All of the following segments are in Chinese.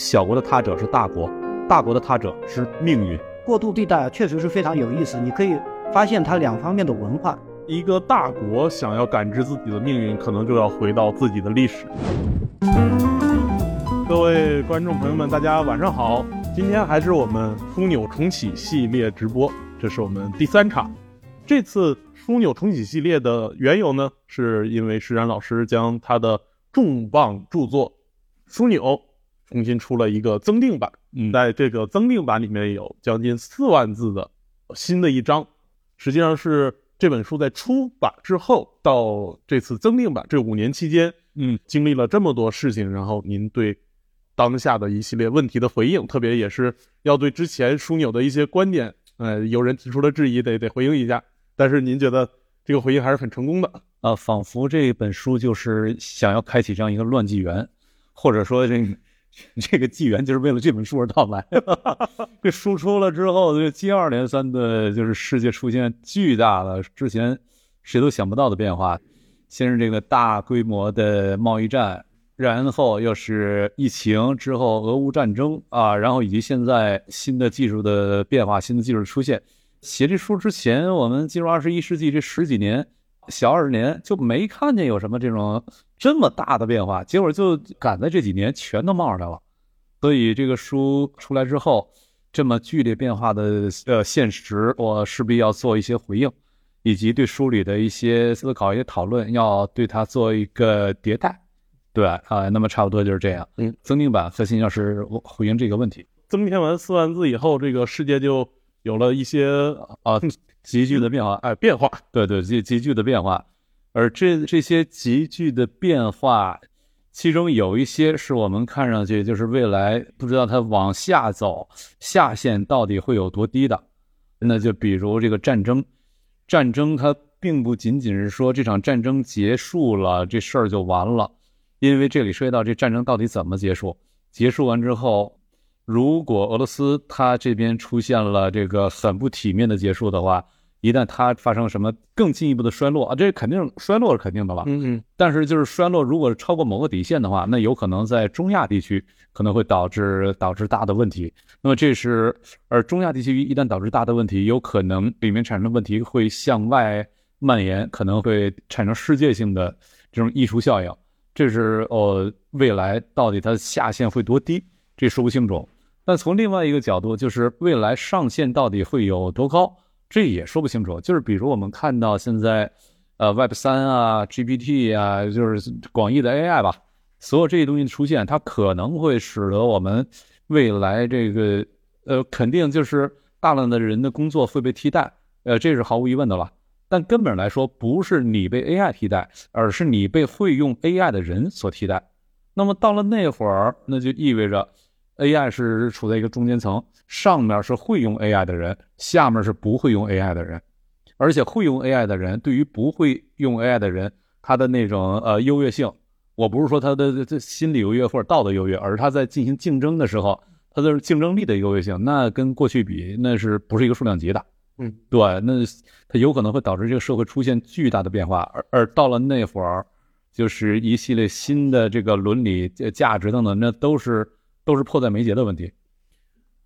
小国的他者是大国，大国的他者是命运。过渡地带确实是非常有意思，你可以发现它两方面的文化。一个大国想要感知自己的命运，可能就要回到自己的历史。各位观众朋友们，大家晚上好！今天还是我们枢纽重启系列直播，这是我们第三场。这次枢纽重启系列的缘由呢，是因为施展老师将他的重磅著作《枢纽》重新出了一个增订版。嗯，在这个增订版里面有将近四万字的新的一章，实际上是这本书在出版之后到这次增订版这五年期间，嗯，经历了这么多事情，然后您对当下的一系列问题的回应，特别也是要对之前枢纽的一些观点，呃，有人提出了质疑，得得回应一下。但是您觉得这个回应还是很成功的？啊，仿佛这本书就是想要开启这样一个乱纪元，或者说这个。这个纪元就是为了这本书而到来。这书出了之后，这接二连三的，就是世界出现巨大的、之前谁都想不到的变化。先是这个大规模的贸易战，然后又是疫情之后俄乌战争啊，然后以及现在新的技术的变化、新的技术出现。写这书之前，我们进入二十一世纪这十几年。小二十年就没看见有什么这种这么大的变化，结果就赶在这几年全都冒出来了。所以这个书出来之后，这么剧烈变化的呃现实，我势必要做一些回应，以及对书里的一些思考、一些讨论，要对它做一个迭代。对啊，那么差不多就是这样。嗯，增订版核心要是回应这个问题。增添完四万字以后，这个世界就有了一些啊。急剧的变化，哎，变化，对对，急急剧的变化，而这这些急剧的变化，其中有一些是我们看上去就是未来不知道它往下走下限到底会有多低的，那就比如这个战争，战争它并不仅仅是说这场战争结束了这事儿就完了，因为这里涉及到这战争到底怎么结束，结束完之后。如果俄罗斯它这边出现了这个很不体面的结束的话，一旦它发生什么更进一步的衰落啊，这肯定衰落是肯定的了。嗯嗯。但是就是衰落，如果超过某个底线的话，那有可能在中亚地区可能会导致导致大的问题。那么这是而中亚地区一旦导致大的问题，有可能里面产生的问题会向外蔓延，可能会产生世界性的这种溢出效应。这是呃未来到底它下限会多低，这说不清楚。但从另外一个角度，就是未来上限到底会有多高，这也说不清楚。就是比如我们看到现在，呃，Web 三啊，GPT 啊，就是广义的 AI 吧，所有这些东西的出现，它可能会使得我们未来这个，呃，肯定就是大量的人的工作会被替代，呃，这是毫无疑问的了。但根本来说，不是你被 AI 替代，而是你被会用 AI 的人所替代。那么到了那会儿，那就意味着。AI 是处在一个中间层，上面是会用 AI 的人，下面是不会用 AI 的人，而且会用 AI 的人对于不会用 AI 的人，他的那种呃优越性，我不是说他的这心理优越或者道德优越，而是他在进行竞争的时候，他的竞争力的优越性，那跟过去比，那是不是一个数量级的？嗯，对，那它有可能会导致这个社会出现巨大的变化，而而到了那会儿，就是一系列新的这个伦理价值等等，那都是。都是迫在眉睫的问题。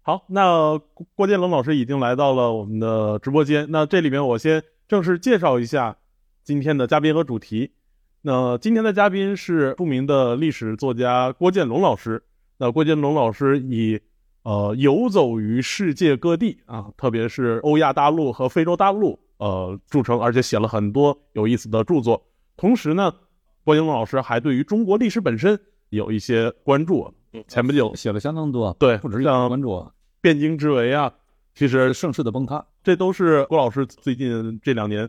好，那郭建龙老师已经来到了我们的直播间。那这里面我先正式介绍一下今天的嘉宾和主题。那今天的嘉宾是著名的历史作家郭建龙老师。那郭建龙老师以呃游走于世界各地啊，特别是欧亚大陆和非洲大陆呃著称，而且写了很多有意思的著作。同时呢，郭建龙老师还对于中国历史本身有一些关注。前不久写了相当多，对，不止像关注汴京之围啊，其实盛世的崩塌，这都是郭老师最近这两年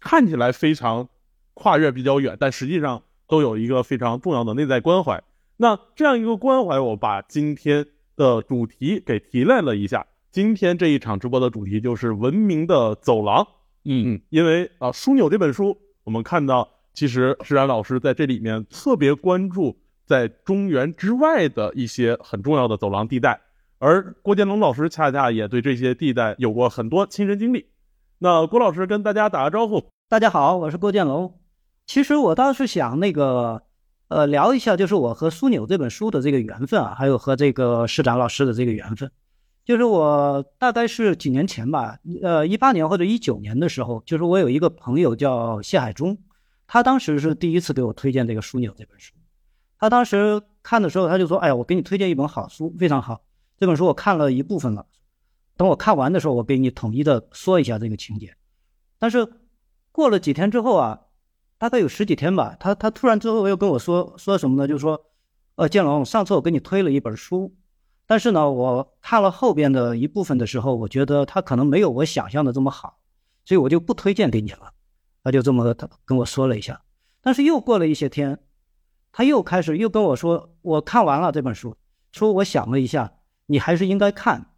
看起来非常跨越比较远，但实际上都有一个非常重要的内在关怀。那这样一个关怀，我把今天的主题给提炼了一下。今天这一场直播的主题就是文明的走廊。嗯嗯，因为啊，《枢纽》这本书，我们看到其实施然老师在这里面特别关注。在中原之外的一些很重要的走廊地带，而郭建龙老师恰恰也对这些地带有过很多亲身经历。那郭老师跟大家打个招呼。大家好，我是郭建龙。其实我倒是想，那个呃聊一下，就是我和枢纽这本书的这个缘分啊，还有和这个市长老师的这个缘分。就是我大概是几年前吧，呃，一八年或者一九年的时候，就是我有一个朋友叫谢海忠，他当时是第一次给我推荐这个枢纽这本书。他当时看的时候，他就说：“哎呀，我给你推荐一本好书，非常好。这本书我看了一部分了，等我看完的时候，我给你统一的说一下这个情节。”但是过了几天之后啊，大概有十几天吧，他他突然之后又跟我说说什么呢？就是说：“呃，建龙，上次我给你推了一本书。”但是呢，我看了后边的一部分的时候，我觉得他可能没有我想象的这么好，所以我就不推荐给你了。他就这么跟我说了一下。但是又过了一些天，他又开始又跟我说，我看完了这本书，说我想了一下，你还是应该看。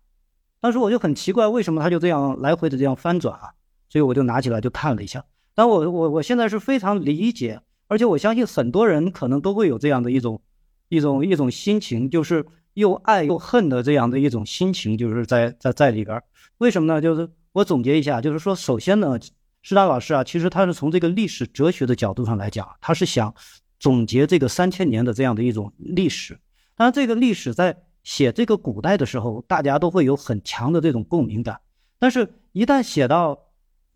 当时我就很奇怪，为什么他就这样来回的这样翻转啊？所以我就拿起来就看了一下。但我我我现在是非常理解，而且我相信很多人可能都会有这样的一种一种一种心情，就是。又爱又恨的这样的一种心情，就是在在在里边。为什么呢？就是我总结一下，就是说，首先呢，施达老师啊，其实他是从这个历史哲学的角度上来讲，他是想总结这个三千年的这样的一种历史。当然，这个历史在写这个古代的时候，大家都会有很强的这种共鸣感。但是，一旦写到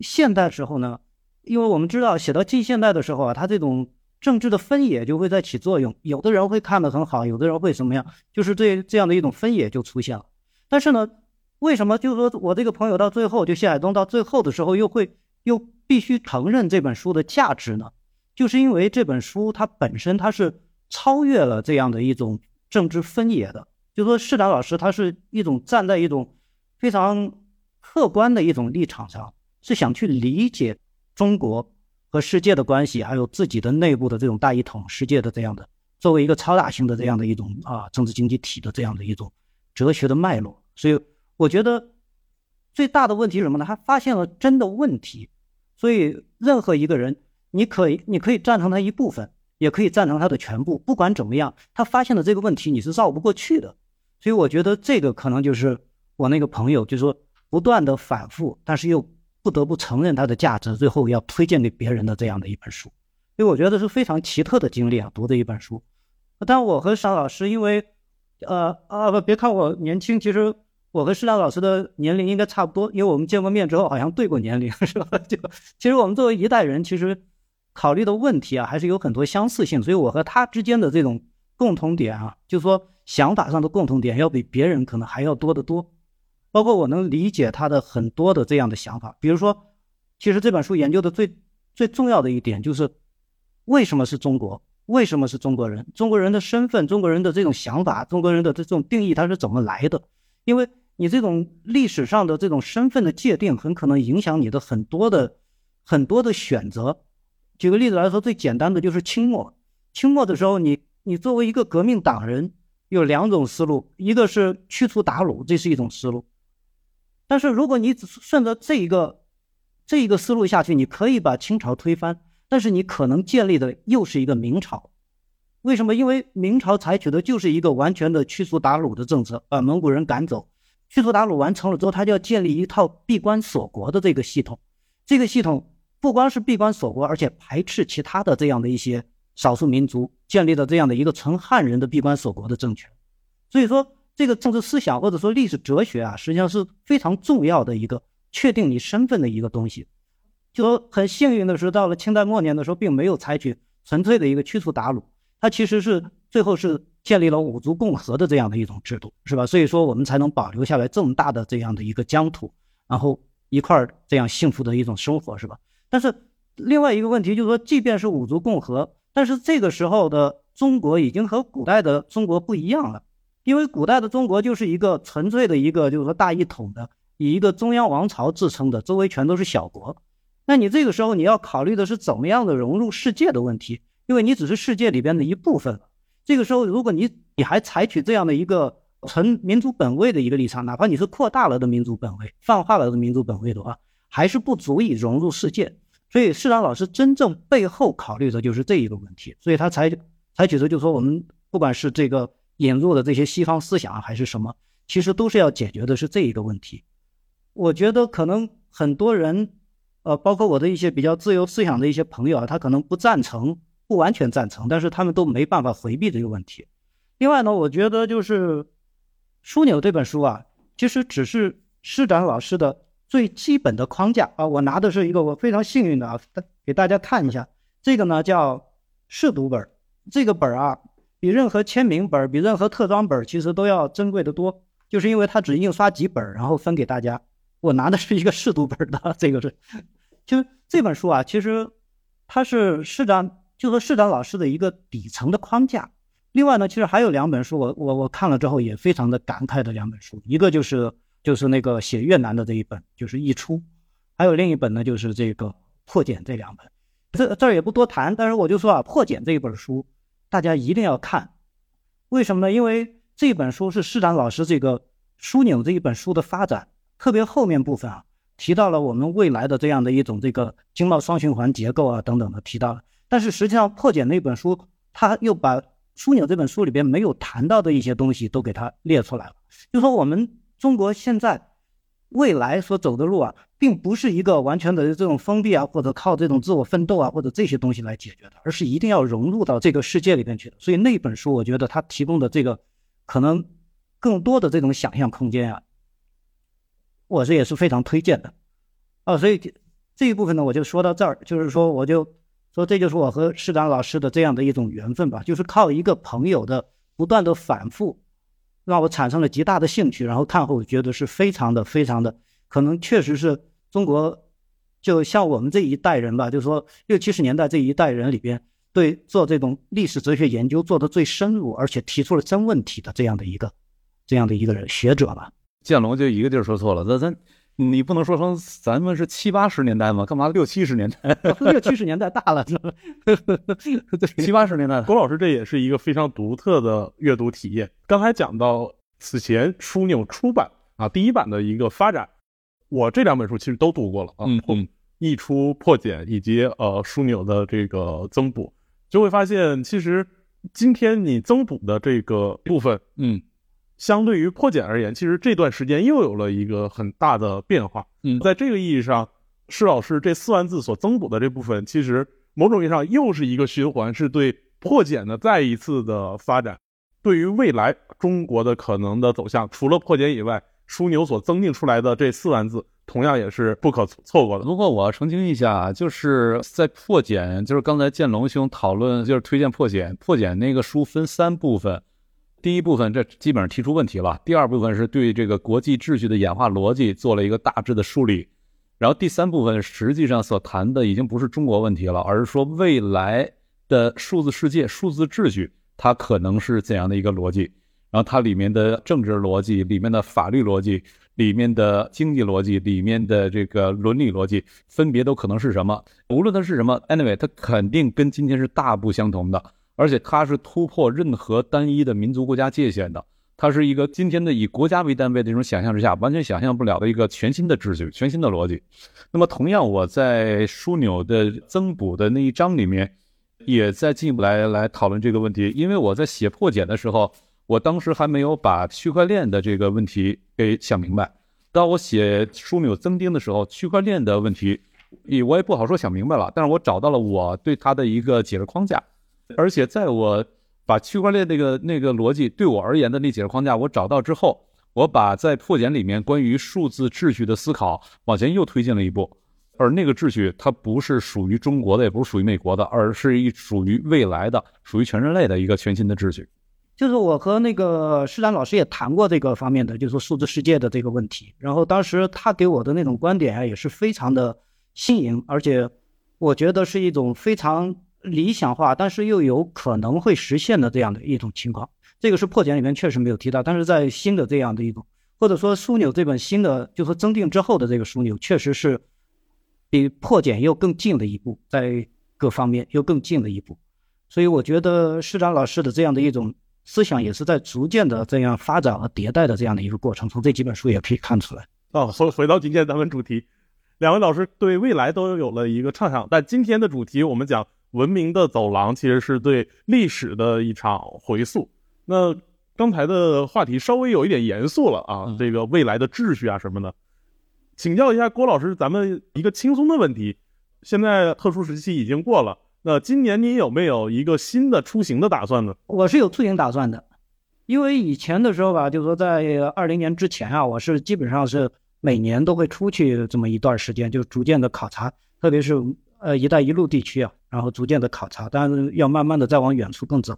现代时候呢，因为我们知道，写到近现代的时候啊，他这种。政治的分野就会在起作用，有的人会看得很好，有的人会什么样，就是这这样的一种分野就出现了。但是呢，为什么就是说我这个朋友到最后，就谢海东到最后的时候又会又必须承认这本书的价值呢？就是因为这本书它本身它是超越了这样的一种政治分野的，就说市长老师他是一种站在一种非常客观的一种立场上，是想去理解中国。和世界的关系，还有自己的内部的这种大一统世界的这样的，作为一个超大型的这样的一种啊政治经济体的这样的一种哲学的脉络，所以我觉得最大的问题是什么呢？他发现了真的问题，所以任何一个人，你可以你可以赞成他一部分，也可以赞成他的全部，不管怎么样，他发现了这个问题，你是绕不过去的。所以我觉得这个可能就是我那个朋友，就是说不断的反复，但是又。不得不承认它的价值，最后要推荐给别人的这样的一本书，所以我觉得是非常奇特的经历啊，读的一本书。但我和沙老师，因为，呃啊不，别看我年轻，其实我和施亮老师的年龄应该差不多，因为我们见过面之后好像对过年龄，是吧？就其实我们作为一代人，其实考虑的问题啊，还是有很多相似性，所以我和他之间的这种共同点啊，就是说想法上的共同点，要比别人可能还要多得多。包括我能理解他的很多的这样的想法，比如说，其实这本书研究的最最重要的一点就是，为什么是中国？为什么是中国人？中国人的身份，中国人的这种想法，中国人的这种定义，它是怎么来的？因为你这种历史上的这种身份的界定，很可能影响你的很多的很多的选择。举个例子来说，最简单的就是清末，清末的时候，你你作为一个革命党人，有两种思路，一个是驱除鞑虏，这是一种思路。但是如果你只顺着这一个这一个思路下去，你可以把清朝推翻，但是你可能建立的又是一个明朝。为什么？因为明朝采取的就是一个完全的驱除鞑虏的政策，把蒙古人赶走。驱除鞑虏完成了之后，他就要建立一套闭关锁国的这个系统。这个系统不光是闭关锁国，而且排斥其他的这样的一些少数民族，建立的这样的一个纯汉人的闭关锁国的政权。所以说。这个政治思想或者说历史哲学啊，实际上是非常重要的一个确定你身份的一个东西。就说很幸运的是，到了清代末年的时候，并没有采取纯粹的一个驱除鞑虏，它其实是最后是建立了五族共和的这样的一种制度，是吧？所以说我们才能保留下来这么大的这样的一个疆土，然后一块儿这样幸福的一种生活，是吧？但是另外一个问题就是说，即便是五族共和，但是这个时候的中国已经和古代的中国不一样了。因为古代的中国就是一个纯粹的一个，就是说大一统的，以一个中央王朝自称的，周围全都是小国。那你这个时候你要考虑的是怎么样的融入世界的问题，因为你只是世界里边的一部分。这个时候，如果你你还采取这样的一个纯民族本位的一个立场，哪怕你是扩大了的民族本位、泛化了的民族本位的话，还是不足以融入世界。所以，市长老师真正背后考虑的就是这一个问题，所以他采采取的就是说，我们不管是这个。引入的这些西方思想还是什么，其实都是要解决的是这一个问题。我觉得可能很多人，呃，包括我的一些比较自由思想的一些朋友啊，他可能不赞成，不完全赞成，但是他们都没办法回避这个问题。另外呢，我觉得就是《枢纽》这本书啊，其实只是施展老师的最基本的框架啊。我拿的是一个我非常幸运的啊，给大家看一下，这个呢叫试读本，这个本啊比任何签名本、比任何特装本其实都要珍贵的多，就是因为它只印刷几本，然后分给大家。我拿的是一个试读本的，这个是，就这本书啊，其实它是市长，就说市长老师的一个底层的框架。另外呢，其实还有两本书，我我我看了之后也非常的感慨的两本书，一个就是就是那个写越南的这一本，就是《溢出》，还有另一本呢就是这个《破茧》这两本。这这儿也不多谈，但是我就说啊，《破茧》这一本书大家一定要看，为什么呢？因为这本书是市长老师这个枢纽这一本书的发展。特别后面部分啊，提到了我们未来的这样的一种这个经贸双循环结构啊等等的提到了，但是实际上破茧那本书，他又把枢纽这本书里边没有谈到的一些东西都给它列出来了。就说我们中国现在未来所走的路啊，并不是一个完全的这种封闭啊，或者靠这种自我奋斗啊，或者这些东西来解决的，而是一定要融入到这个世界里边去的。所以那本书，我觉得它提供的这个可能更多的这种想象空间啊。我这也是非常推荐的，啊，所以这一部分呢，我就说到这儿，就是说，我就说这就是我和市长老师的这样的一种缘分吧，就是靠一个朋友的不断的反复，让我产生了极大的兴趣，然后看后觉得是非常的、非常的，可能确实是中国，就像我们这一代人吧，就是说六七十年代这一代人里边，对做这种历史哲学研究做的最深入，而且提出了真问题的这样的一个这样的一个人学者吧。建龙就一个地儿说错了，那咱你不能说成咱们是七八十年代吗？干嘛六七十年代？六七十年代大了，七八十年代。郭老师这也是一个非常独特的阅读体验。刚才讲到此前枢纽出版啊第一版的一个发展，我这两本书其实都读过了啊，嗯嗯，溢出破茧以及呃枢纽的这个增补，就会发现其实今天你增补的这个部分，嗯。相对于破茧而言，其实这段时间又有了一个很大的变化。嗯，在这个意义上，施老师这四万字所增补的这部分，其实某种意义上又是一个循环，是对破茧的再一次的发展。对于未来中国的可能的走向，除了破茧以外，枢纽所增订出来的这四万字，同样也是不可错过的。不过我要澄清一下，就是在破茧，就是刚才建龙兄讨论，就是推荐破茧，破茧那个书分三部分。第一部分，这基本上提出问题了。第二部分是对这个国际秩序的演化逻辑做了一个大致的梳理。然后第三部分实际上所谈的已经不是中国问题了，而是说未来的数字世界、数字秩序它可能是怎样的一个逻辑。然后它里面的政治逻辑、里面的法律逻辑、里面的经济逻辑、里面的这个伦理逻辑，分别都可能是什么？无论它是什么，anyway，它肯定跟今天是大不相同的。而且它是突破任何单一的民族国家界限的，它是一个今天的以国家为单位的这种想象之下完全想象不了的一个全新的秩序、全新的逻辑。那么，同样我在枢纽的增补的那一章里面，也在进一步来来讨论这个问题。因为我在写破茧的时候，我当时还没有把区块链的这个问题给想明白。当我写枢纽增订的时候，区块链的问题，也我也不好说想明白了。但是我找到了我对它的一个解释框架。而且，在我把区块链那个那个逻辑对我而言的那解释框架我找到之后，我把在破茧里面关于数字秩序的思考往前又推进了一步。而那个秩序它不是属于中国的，也不是属于美国的，而是一属于未来的、属于全人类的一个全新的秩序。就是我和那个施展老师也谈过这个方面的，就是说数字世界的这个问题。然后当时他给我的那种观点啊，也是非常的新颖，而且我觉得是一种非常。理想化，但是又有可能会实现的这样的一种情况，这个是破茧里面确实没有提到，但是在新的这样的一种，或者说枢纽这本新的，就说增订之后的这个枢纽，确实是比破茧又更近了一步，在各方面又更近了一步，所以我觉得施展老师的这样的一种思想，也是在逐渐的这样发展和迭代的这样的一个过程，从这几本书也可以看出来。哦，回回到今天咱们主题，两位老师对未来都有了一个畅想，但今天的主题我们讲。文明的走廊其实是对历史的一场回溯。那刚才的话题稍微有一点严肃了啊，这个未来的秩序啊什么的，请教一下郭老师，咱们一个轻松的问题：现在特殊时期已经过了，那今年您有没有一个新的出行的打算呢？我是有出行打算的，因为以前的时候吧，就是说在二零年之前啊，我是基本上是每年都会出去这么一段时间，就逐渐的考察，特别是呃“一带一路”地区啊，然后逐渐的考察，但是要慢慢的再往远处更走，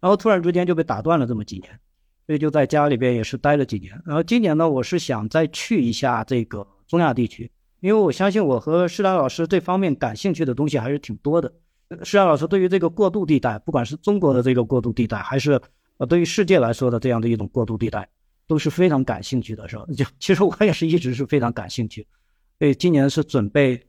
然后突然之间就被打断了这么几年，所以就在家里边也是待了几年。然后今年呢，我是想再去一下这个中亚地区，因为我相信我和施达老师这方面感兴趣的东西还是挺多的。施亚老师对于这个过渡地带，不管是中国的这个过渡地带，还是呃对于世界来说的这样的一种过渡地带，都是非常感兴趣的，是吧？就其实我也是一直是非常感兴趣，所以今年是准备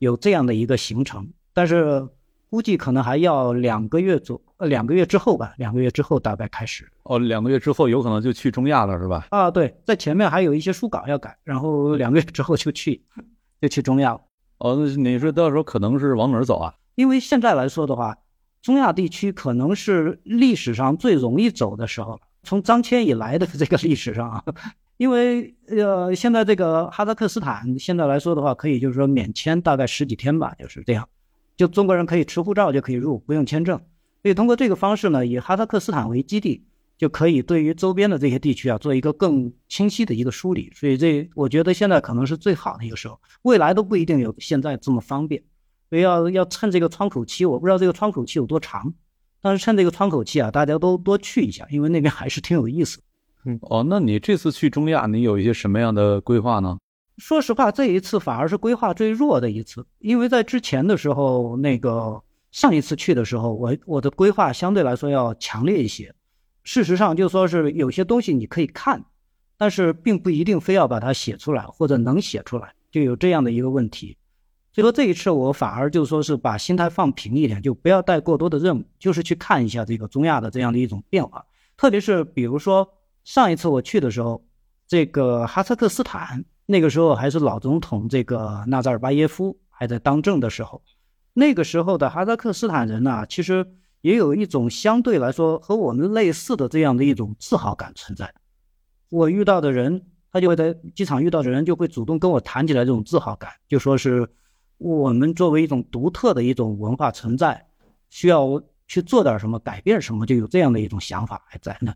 有这样的一个行程，但是估计可能还要两个月左呃两个月之后吧，两个月之后大概开始。哦，两个月之后有可能就去中亚了，是吧？啊，对，在前面还有一些书稿要改，然后两个月之后就去 就去中亚了。哦，那你说到时候可能是往哪儿走啊？因为现在来说的话，中亚地区可能是历史上最容易走的时候了。从张骞以来的这个历史上啊，因为呃，现在这个哈萨克斯坦现在来说的话，可以就是说免签大概十几天吧，就是这样，就中国人可以持护照就可以入，不用签证。所以通过这个方式呢，以哈萨克斯坦为基地，就可以对于周边的这些地区啊，做一个更清晰的一个梳理。所以这我觉得现在可能是最好的一个时候，未来都不一定有现在这么方便。所以要要趁这个窗口期，我不知道这个窗口期有多长，但是趁这个窗口期啊，大家都多去一下，因为那边还是挺有意思。嗯，哦，那你这次去中亚，你有一些什么样的规划呢？说实话，这一次反而是规划最弱的一次，因为在之前的时候，那个上一次去的时候，我我的规划相对来说要强烈一些。事实上，就说是有些东西你可以看，但是并不一定非要把它写出来，或者能写出来，就有这样的一个问题。所以说这一次我反而就说是把心态放平一点，就不要带过多的任务，就是去看一下这个中亚的这样的一种变化。特别是比如说上一次我去的时候，这个哈萨克斯坦那个时候还是老总统这个纳扎尔巴耶夫还在当政的时候，那个时候的哈萨克斯坦人呢，其实也有一种相对来说和我们类似的这样的一种自豪感存在。我遇到的人，他就会在机场遇到的人就会主动跟我谈起来这种自豪感，就说是。我们作为一种独特的一种文化存在，需要去做点什么，改变什么，就有这样的一种想法还在呢。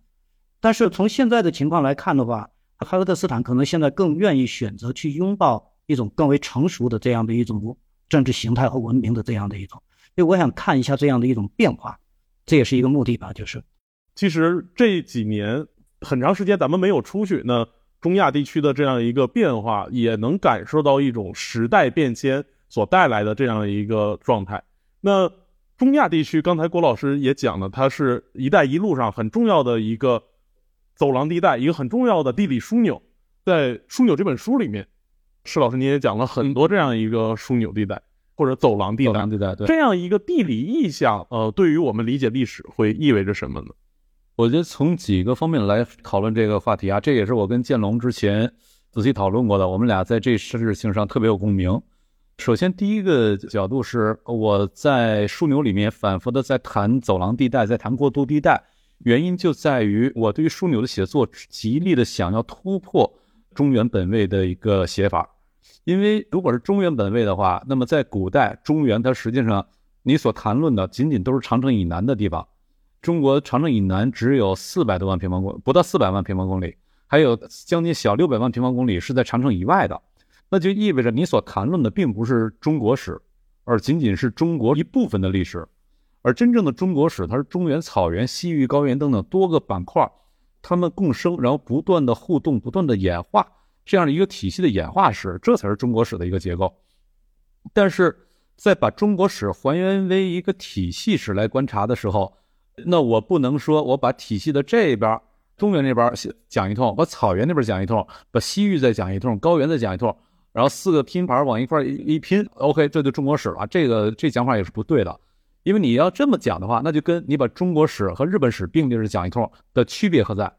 但是从现在的情况来看的话，哈萨克斯坦可能现在更愿意选择去拥抱一种更为成熟的这样的一种政治形态和文明的这样的一种。所以我想看一下这样的一种变化，这也是一个目的吧。就是，其实这几年很长时间咱们没有出去，那中亚地区的这样一个变化，也能感受到一种时代变迁。所带来的这样一个状态，那中亚地区，刚才郭老师也讲了，它是一带一路上很重要的一个走廊地带，一个很重要的地理枢纽。在《枢纽》这本书里面，施老师您也讲了很多这样一个枢纽地带或者走廊地带。走廊地带，对这样一个地理意象，呃，对于我们理解历史会意味着什么呢？我觉得从几个方面来讨论这个话题啊，这也是我跟建龙之前仔细讨论过的，我们俩在这事情上特别有共鸣。首先，第一个角度是我在枢纽里面反复的在谈走廊地带，在谈过渡地带，原因就在于我对于枢纽的写作极力的想要突破中原本位的一个写法。因为如果是中原本位的话，那么在古代中原它实际上你所谈论的仅仅都是长城以南的地方，中国长城以南只有四百多万平方公，不到四百万平方公里，还有将近小六百万平方公里是在长城以外的。那就意味着你所谈论的并不是中国史，而仅仅是中国一部分的历史，而真正的中国史，它是中原、草原、西域高原等等多个板块，它们共生，然后不断的互动，不断的演化，这样的一个体系的演化史，这才是中国史的一个结构。但是在把中国史还原为一个体系史来观察的时候，那我不能说我把体系的这边中原那边讲一通，把草原那边讲一通，把西域再讲一通，高原再讲一通。然后四个拼盘往一块一拼，OK，这就中国史了。这个这讲法也是不对的，因为你要这么讲的话，那就跟你把中国史和日本史并列着讲一通的区别何在？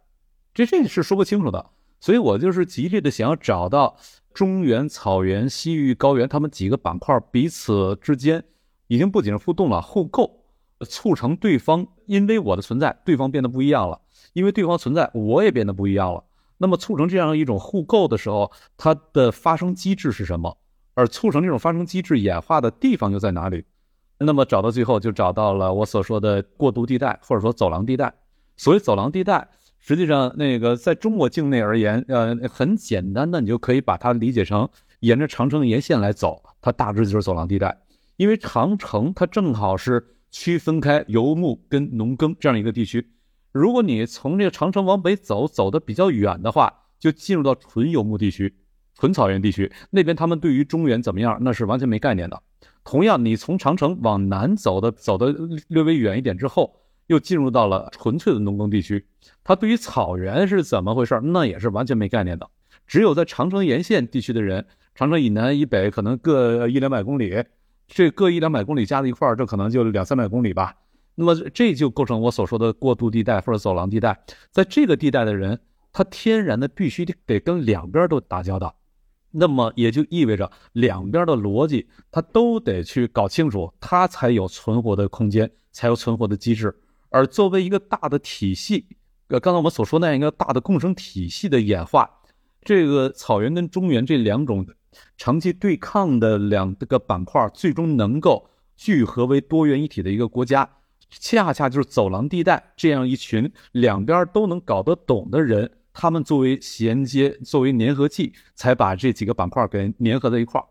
这这是说不清楚的。所以我就是极力的想要找到中原、草原、西域、高原他们几个板块彼此之间已经不仅是互动了，互构，促成对方因为我的存在，对方变得不一样了；因为对方存在，我也变得不一样了。那么促成这样一种互构的时候，它的发生机制是什么？而促成这种发生机制演化的地方又在哪里？那么找到最后就找到了我所说的过渡地带，或者说走廊地带。所谓走廊地带，实际上那个在中国境内而言，呃，很简单的，你就可以把它理解成沿着长城沿线来走，它大致就是走廊地带。因为长城它正好是区分开游牧跟农耕这样一个地区。如果你从这个长城往北走，走的比较远的话，就进入到纯游牧地区、纯草原地区，那边他们对于中原怎么样，那是完全没概念的。同样，你从长城往南走的，走的略微远一点之后，又进入到了纯粹的农耕地区，他对于草原是怎么回事，那也是完全没概念的。只有在长城沿线地区的人，长城以南以北可能各一两百公里。这各一两百公里加在一块儿，这可能就两三百公里吧。那么这就构成我所说的过渡地带或者走廊地带。在这个地带的人，他天然的必须得跟两边都打交道，那么也就意味着两边的逻辑他都得去搞清楚，他才有存活的空间，才有存活的机制。而作为一个大的体系，呃，刚才我们所说那样一个大的共生体系的演化，这个草原跟中原这两种。长期对抗的两个板块，最终能够聚合为多元一体的一个国家，恰恰就是走廊地带这样一群两边都能搞得懂的人，他们作为衔接、作为粘合剂，才把这几个板块给粘合在一块儿。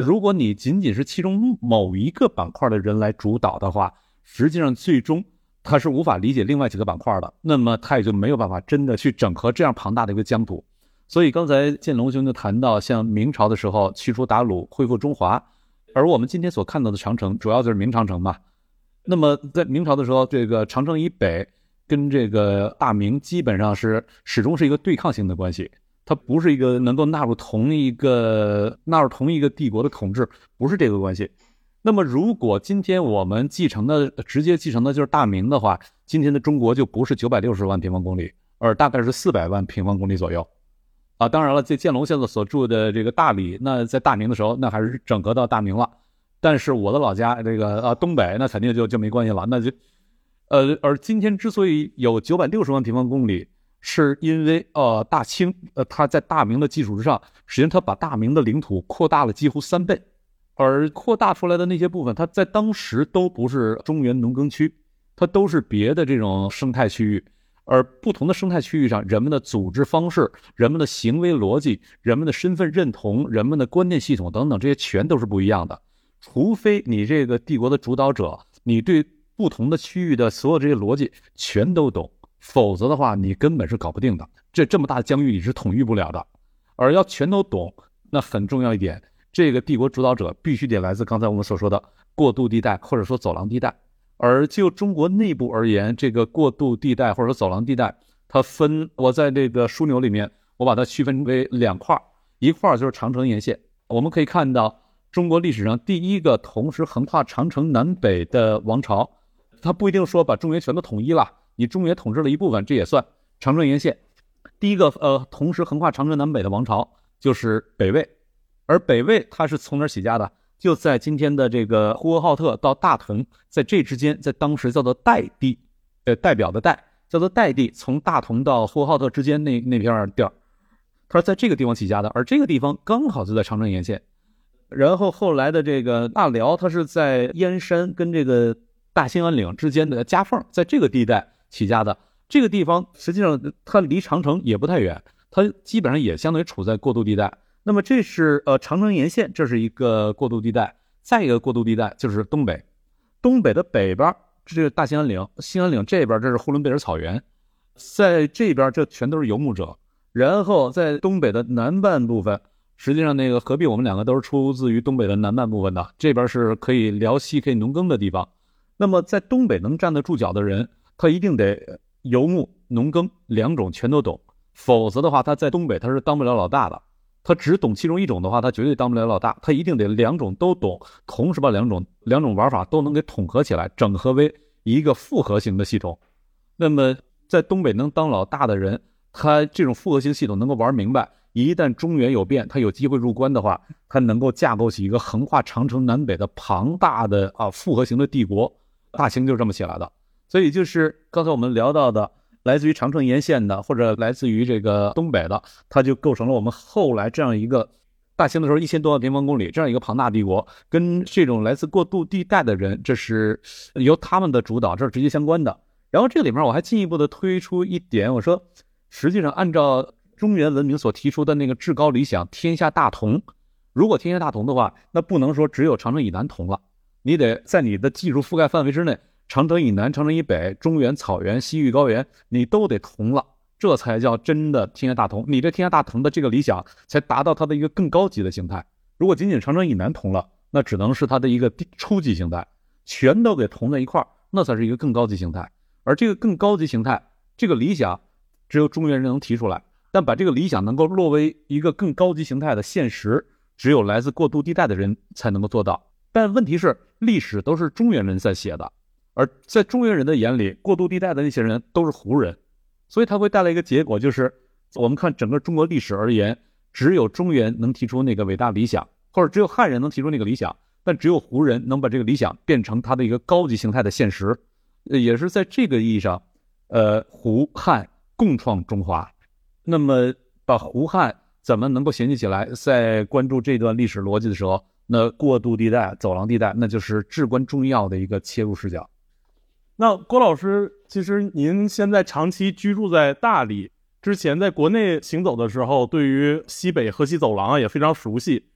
如果你仅仅是其中某一个板块的人来主导的话，实际上最终他是无法理解另外几个板块的，那么他也就没有办法真的去整合这样庞大的一个疆土。所以刚才建龙兄就谈到，像明朝的时候驱除鞑虏，恢复中华，而我们今天所看到的长城，主要就是明长城嘛。那么在明朝的时候，这个长城以北跟这个大明基本上是始终是一个对抗性的关系，它不是一个能够纳入同一个纳入同一个帝国的统治，不是这个关系。那么如果今天我们继承的直接继承的就是大明的话，今天的中国就不是九百六十万平方公里，而大概是四百万平方公里左右。啊，当然了，这建龙现在所住的这个大理，那在大明的时候，那还是整合到大明了。但是我的老家这个啊东北，那肯定就就没关系了。那就，呃，而今天之所以有九百六十万平方公里，是因为呃大清呃他在大明的基础之上，实际上他把大明的领土扩大了几乎三倍，而扩大出来的那些部分，它在当时都不是中原农耕区，它都是别的这种生态区域。而不同的生态区域上，人们的组织方式、人们的行为逻辑、人们的身份认同、人们的观念系统等等，这些全都是不一样的。除非你这个帝国的主导者，你对不同的区域的所有这些逻辑全都懂，否则的话，你根本是搞不定的。这这么大的疆域，你是统御不了的。而要全都懂，那很重要一点，这个帝国主导者必须得来自刚才我们所说的过渡地带，或者说走廊地带。而就中国内部而言，这个过渡地带或者说走廊地带，它分我在这个枢纽里面，我把它区分为两块，一块就是长城沿线。我们可以看到，中国历史上第一个同时横跨长城南北的王朝，它不一定说把中原全都统一了，你中原统治了一部分，这也算长城沿线。第一个呃，同时横跨长城南北的王朝就是北魏，而北魏它是从哪起家的？就在今天的这个呼和浩特到大同，在这之间，在当时叫做代地，呃，代表的代叫做代地，从大同到呼和浩特之间那那片地儿，他说在这个地方起家的，而这个地方刚好就在长城沿线。然后后来的这个大辽，它是在燕山跟这个大兴安岭之间的夹缝，在这个地带起家的。这个地方实际上它离长城也不太远，它基本上也相当于处在过渡地带。那么这是呃长城沿线，这是一个过渡地带。再一个过渡地带就是东北，东北的北边这是大兴安岭，兴安岭这边这是呼伦贝尔草原，在这边这全都是游牧者。然后在东北的南半部分，实际上那个何必我们两个都是出自于东北的南半部分的，这边是可以辽西可以农耕的地方。那么在东北能站得住脚的人，他一定得游牧农耕两种全都懂，否则的话他在东北他是当不了老大的。他只懂其中一种的话，他绝对当不了老大。他一定得两种都懂，同时把两种两种玩法都能给统合起来，整合为一个复合型的系统。那么，在东北能当老大的人，他这种复合型系统能够玩明白。一旦中原有变，他有机会入关的话，他能够架构起一个横跨长城南北的庞大的啊复合型的帝国。大清就这么起来的。所以，就是刚才我们聊到的。来自于长城沿线的，或者来自于这个东北的，它就构成了我们后来这样一个大清的时候一千多万平方公里这样一个庞大帝国，跟这种来自过渡地带的人，这是由他们的主导，这是直接相关的。然后这里面我还进一步的推出一点，我说，实际上按照中原文明所提出的那个至高理想——天下大同，如果天下大同的话，那不能说只有长城以南同了，你得在你的技术覆盖范围之内，长城以南、长城以北、中原草原、西域高原，你都得同了。这才叫真的天下大同，你这天下大同的这个理想才达到它的一个更高级的形态。如果仅仅长城以南同了，那只能是它的一个初级形态，全都给同在一块儿，那才是一个更高级形态。而这个更高级形态，这个理想，只有中原人能提出来，但把这个理想能够落为一个更高级形态的现实，只有来自过渡地带的人才能够做到。但问题是，历史都是中原人在写的，而在中原人的眼里，过渡地带的那些人都是胡人。所以它会带来一个结果，就是我们看整个中国历史而言，只有中原能提出那个伟大理想，或者只有汉人能提出那个理想，但只有胡人能把这个理想变成他的一个高级形态的现实。也是在这个意义上，呃，胡汉共创中华。那么把胡汉怎么能够衔接起来？在关注这段历史逻辑的时候，那过渡地带、走廊地带，那就是至关重要的一个切入视角。那郭老师，其实您现在长期居住在大理，之前在国内行走的时候，对于西北河西走廊也非常熟悉。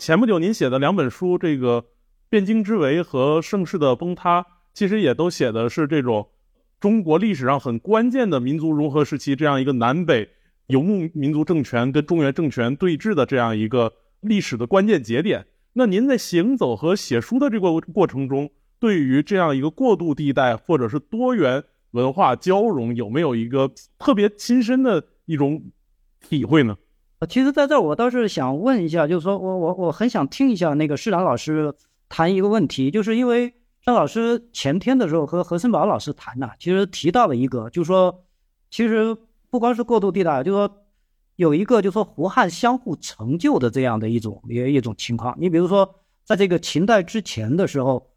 前不久您写的两本书，这个《汴京之围》和《盛世的崩塌》，其实也都写的是这种中国历史上很关键的民族融合时期，这样一个南北游牧民族政权跟中原政权对峙的这样一个历史的关键节点。那您在行走和写书的这个过程中，对于这样一个过渡地带，或者是多元文化交融，有没有一个特别亲身的一种体会呢？呃，其实在这儿我倒是想问一下，就是说我我我很想听一下那个施展老师谈一个问题，就是因为张老师前天的时候和何森宝老师谈呢，其实提到了一个，就是说其实不光是过渡地带，就是说有一个就是说胡汉相互成就的这样的一种一一种情况。你比如说在这个秦代之前的时候。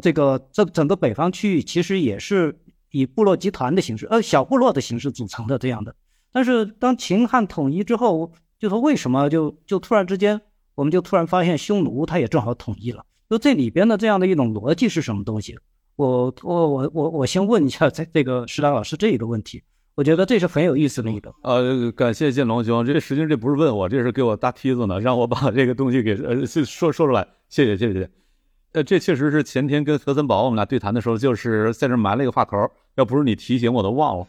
这个这整个北方区域其实也是以部落集团的形式，呃，小部落的形式组成的这样的。但是当秦汉统一之后，就说为什么就就突然之间，我们就突然发现匈奴它也正好统一了？就这里边的这样的一种逻辑是什么东西？我我我我我先问一下这这个石兰老师这一个问题，我觉得这是很有意思的一个。呃，感谢建龙兄，这实际上这不是问我，这是给我搭梯子呢，让我把这个东西给呃说说出来。谢谢谢谢。呃，这确实是前天跟何森宝我们俩对谈的时候，就是在这埋了一个话头。要不是你提醒，我都忘了。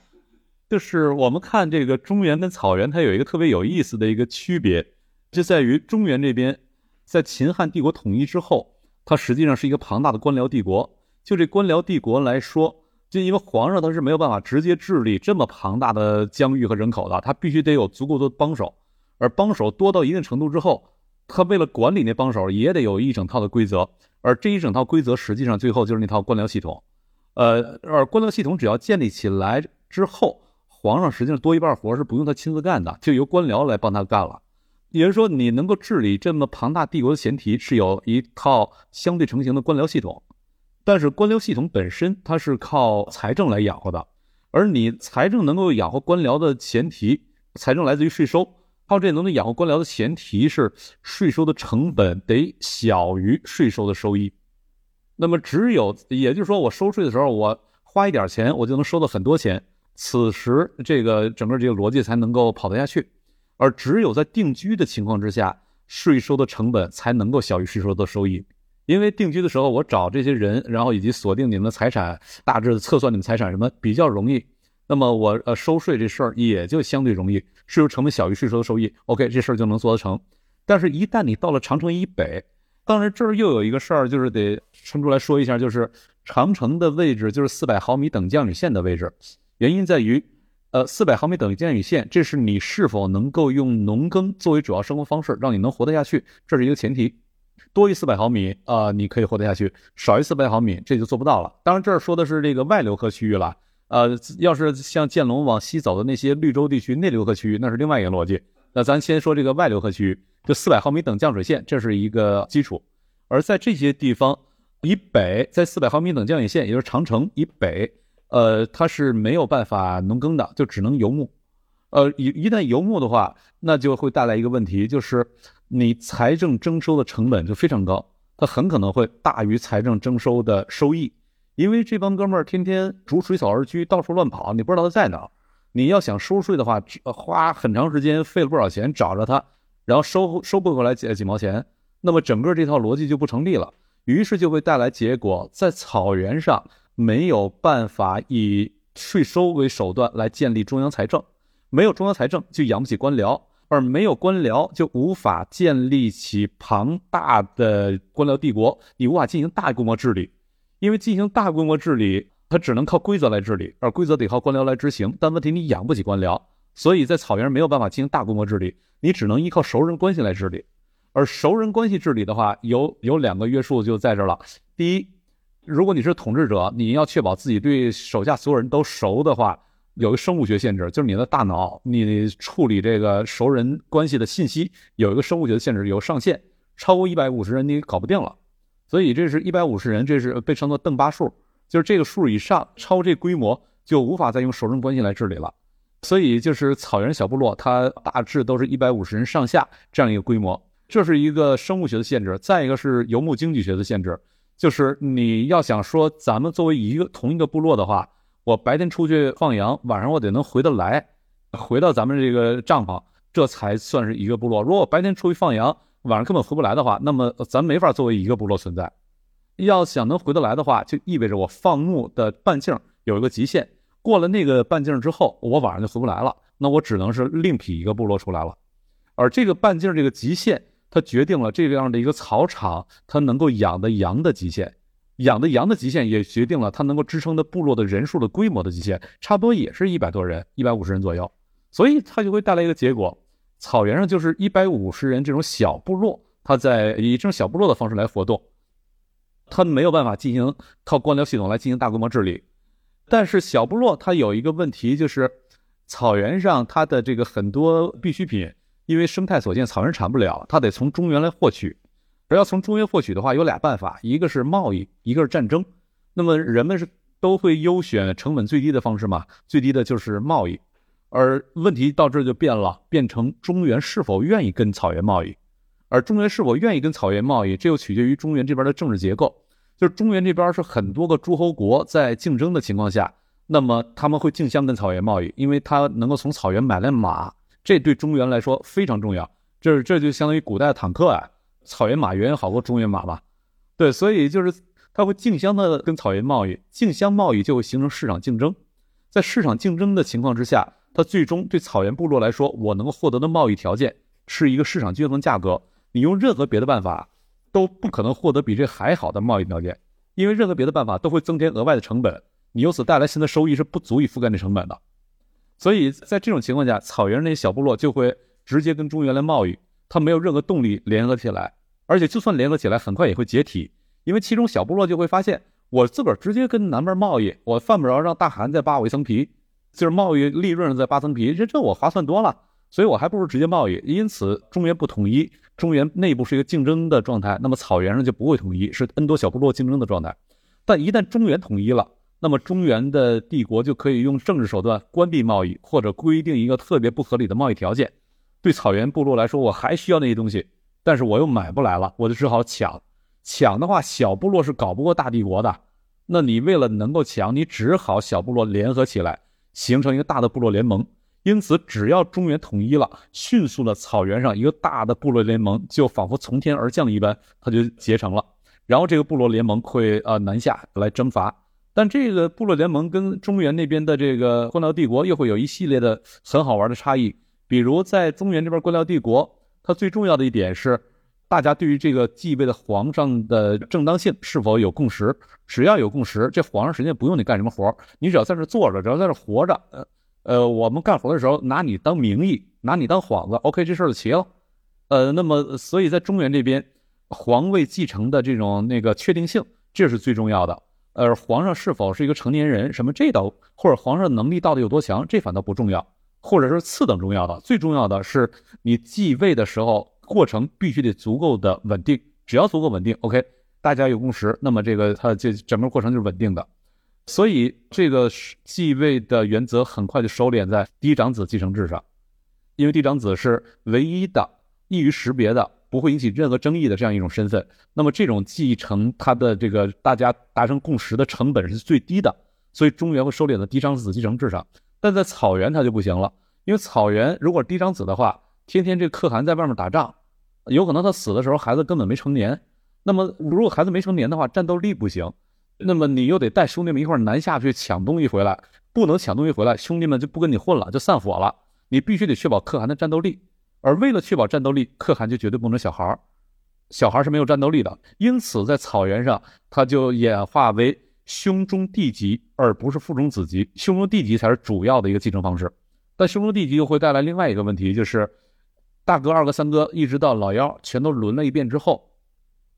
就是我们看这个中原跟草原，它有一个特别有意思的一个区别，就在于中原这边，在秦汉帝国统一之后，它实际上是一个庞大的官僚帝国。就这官僚帝国来说，就因为皇上他是没有办法直接治理这么庞大的疆域和人口的，他必须得有足够多的帮手，而帮手多到一定程度之后，他为了管理那帮手，也得有一整套的规则。而这一整套规则，实际上最后就是那套官僚系统，呃，而官僚系统只要建立起来之后，皇上实际上多一半活是不用他亲自干的，就由官僚来帮他干了。也就是说，你能够治理这么庞大帝国的前提是有一套相对成型的官僚系统，但是官僚系统本身它是靠财政来养活的，而你财政能够养活官僚的前提，财政来自于税收。靠这能够养活官僚的前提是税收的成本得小于税收的收益，那么只有也就是说我收税的时候我花一点钱我就能收到很多钱，此时这个整个这个逻辑才能够跑得下去，而只有在定居的情况之下，税收的成本才能够小于税收的收益，因为定居的时候我找这些人，然后以及锁定你们的财产，大致测算你们财产什么比较容易。那么我呃收税这事儿也就相对容易，税收成本小于税收的收益，OK，这事儿就能做得成。但是，一旦你到了长城以北，当然这儿又有一个事儿，就是得撑出来说一下，就是长城的位置就是四百毫米等降雨线的位置，原因在于，呃，四百毫米等降雨线，这是你是否能够用农耕作为主要生活方式，让你能活得下去，这是一个前提。多于四百毫米啊，你可以活得下去；少于四百毫米，这就做不到了。当然，这儿说的是这个外流河区域了。呃，要是像建龙往西走的那些绿洲地区内流河区域，那是另外一个逻辑。那咱先说这个外流河区域，就四百毫米等降水线，这是一个基础。而在这些地方以北，在四百毫米等降雨线，也就是长城以北，呃，它是没有办法农耕的，就只能游牧。呃，一一旦游牧的话，那就会带来一个问题，就是你财政征收的成本就非常高，它很可能会大于财政征收的收益，因为这帮哥们儿天天逐水草而居，到处乱跑，你不知道他在哪儿。你要想收税的话，花很长时间，费了不少钱找着他，然后收收不回来几几毛钱，那么整个这套逻辑就不成立了。于是就会带来结果，在草原上没有办法以税收为手段来建立中央财政，没有中央财政就养不起官僚。而没有官僚，就无法建立起庞大的官僚帝国，你无法进行大规模治理，因为进行大规模治理，它只能靠规则来治理，而规则得靠官僚来执行。但问题你养不起官僚，所以在草原上没有办法进行大规模治理，你只能依靠熟人关系来治理。而熟人关系治理的话，有有两个约束就在这了。第一，如果你是统治者，你要确保自己对手下所有人都熟的话。有一个生物学限制，就是你的大脑，你处理这个熟人关系的信息有一个生物学的限制，有上限，超过一百五十人你搞不定了。所以这是一百五十人，这是被称作邓巴数，就是这个数以上超这规模就无法再用熟人关系来治理了。所以就是草原小部落，它大致都是一百五十人上下这样一个规模，这是一个生物学的限制。再一个是游牧经济学的限制，就是你要想说咱们作为一个同一个部落的话。我白天出去放羊，晚上我得能回得来，回到咱们这个帐篷，这才算是一个部落。如果白天出去放羊，晚上根本回不来的话，那么咱没法作为一个部落存在。要想能回得来的话，就意味着我放牧的半径有一个极限，过了那个半径之后，我晚上就回不来了。那我只能是另辟一个部落出来了。而这个半径这个极限，它决定了这样的一个草场它能够养的羊的极限。养的羊的极限也决定了它能够支撑的部落的人数的规模的极限，差不多也是一百多人，一百五十人左右，所以它就会带来一个结果：草原上就是一百五十人这种小部落，它在以这种小部落的方式来活动，它没有办法进行靠官僚系统来进行大规模治理。但是小部落它有一个问题，就是草原上它的这个很多必需品，因为生态所限，草原产不了，它得从中原来获取。而要从中原获取的话，有俩办法，一个是贸易，一个是战争。那么人们是都会优选成本最低的方式嘛？最低的就是贸易。而问题到这就变了，变成中原是否愿意跟草原贸易？而中原是否愿意跟草原贸易，这又取决于中原这边的政治结构。就是中原这边是很多个诸侯国在竞争的情况下，那么他们会竞相跟草原贸易，因为他能够从草原买来马，这对中原来说非常重要。这这就相当于古代的坦克啊。草原马远远好过中原马吧？对，所以就是它会竞相的跟草原贸易，竞相贸易就会形成市场竞争。在市场竞争的情况之下，它最终对草原部落来说，我能够获得的贸易条件是一个市场均衡价格。你用任何别的办法都不可能获得比这还好的贸易条件，因为任何别的办法都会增添额外的成本，你由此带来新的收益是不足以覆盖那成本的。所以在这种情况下，草原那些小部落就会直接跟中原来贸易。他没有任何动力联合起来，而且就算联合起来，很快也会解体，因为其中小部落就会发现，我自个儿直接跟南边贸易，我犯不着让大汗再扒我一层皮，就是贸易利润再扒层皮，这这我划算多了，所以我还不如直接贸易。因此，中原不统一，中原内部是一个竞争的状态，那么草原上就不会统一，是 N 多小部落竞争的状态。但一旦中原统一了，那么中原的帝国就可以用政治手段关闭贸易，或者规定一个特别不合理的贸易条件。对草原部落来说，我还需要那些东西，但是我又买不来了，我就只好抢。抢的话，小部落是搞不过大帝国的。那你为了能够抢，你只好小部落联合起来，形成一个大的部落联盟。因此，只要中原统一了，迅速的草原上一个大的部落联盟就仿佛从天而降一般，它就结成了。然后这个部落联盟会呃南下来征伐。但这个部落联盟跟中原那边的这个官僚帝国又会有一系列的很好玩的差异。比如在中原这边官僚帝国，它最重要的一点是，大家对于这个继位的皇上的正当性是否有共识。只要有共识，这皇上实际上不用你干什么活你只要在这坐着，只要在这活着，呃呃，我们干活的时候拿你当名义，拿你当幌子，OK，这事儿就齐了。呃，那么所以在中原这边，皇位继承的这种那个确定性，这是最重要的。而皇上是否是一个成年人，什么这倒或者皇上能力到底有多强，这反倒不重要。或者是次等重要的，最重要的是你继位的时候过程必须得足够的稳定，只要足够稳定，OK，大家有共识，那么这个它这整个过程就是稳定的。所以这个继位的原则很快就收敛在嫡长子继承制上，因为嫡长子是唯一的易于识别的不会引起任何争议的这样一种身份。那么这种继承它的这个大家达成共识的成本是最低的，所以中原会收敛在嫡长子继承制上。但在草原它就不行了，因为草原如果嫡长子的话，天天这可汗在外面打仗，有可能他死的时候孩子根本没成年。那么如果孩子没成年的话，战斗力不行，那么你又得带兄弟们一块南下去抢东西回来，不能抢东西回来，兄弟们就不跟你混了，就散伙了。你必须得确保可汗的战斗力，而为了确保战斗力，可汗就绝对不能小孩儿，小孩是没有战斗力的。因此在草原上，他就演化为。兄终弟及，而不是父终子及。兄终弟及才是主要的一个继承方式，但兄终弟及又会带来另外一个问题，就是大哥、二哥、三哥一直到老幺全都轮了一遍之后，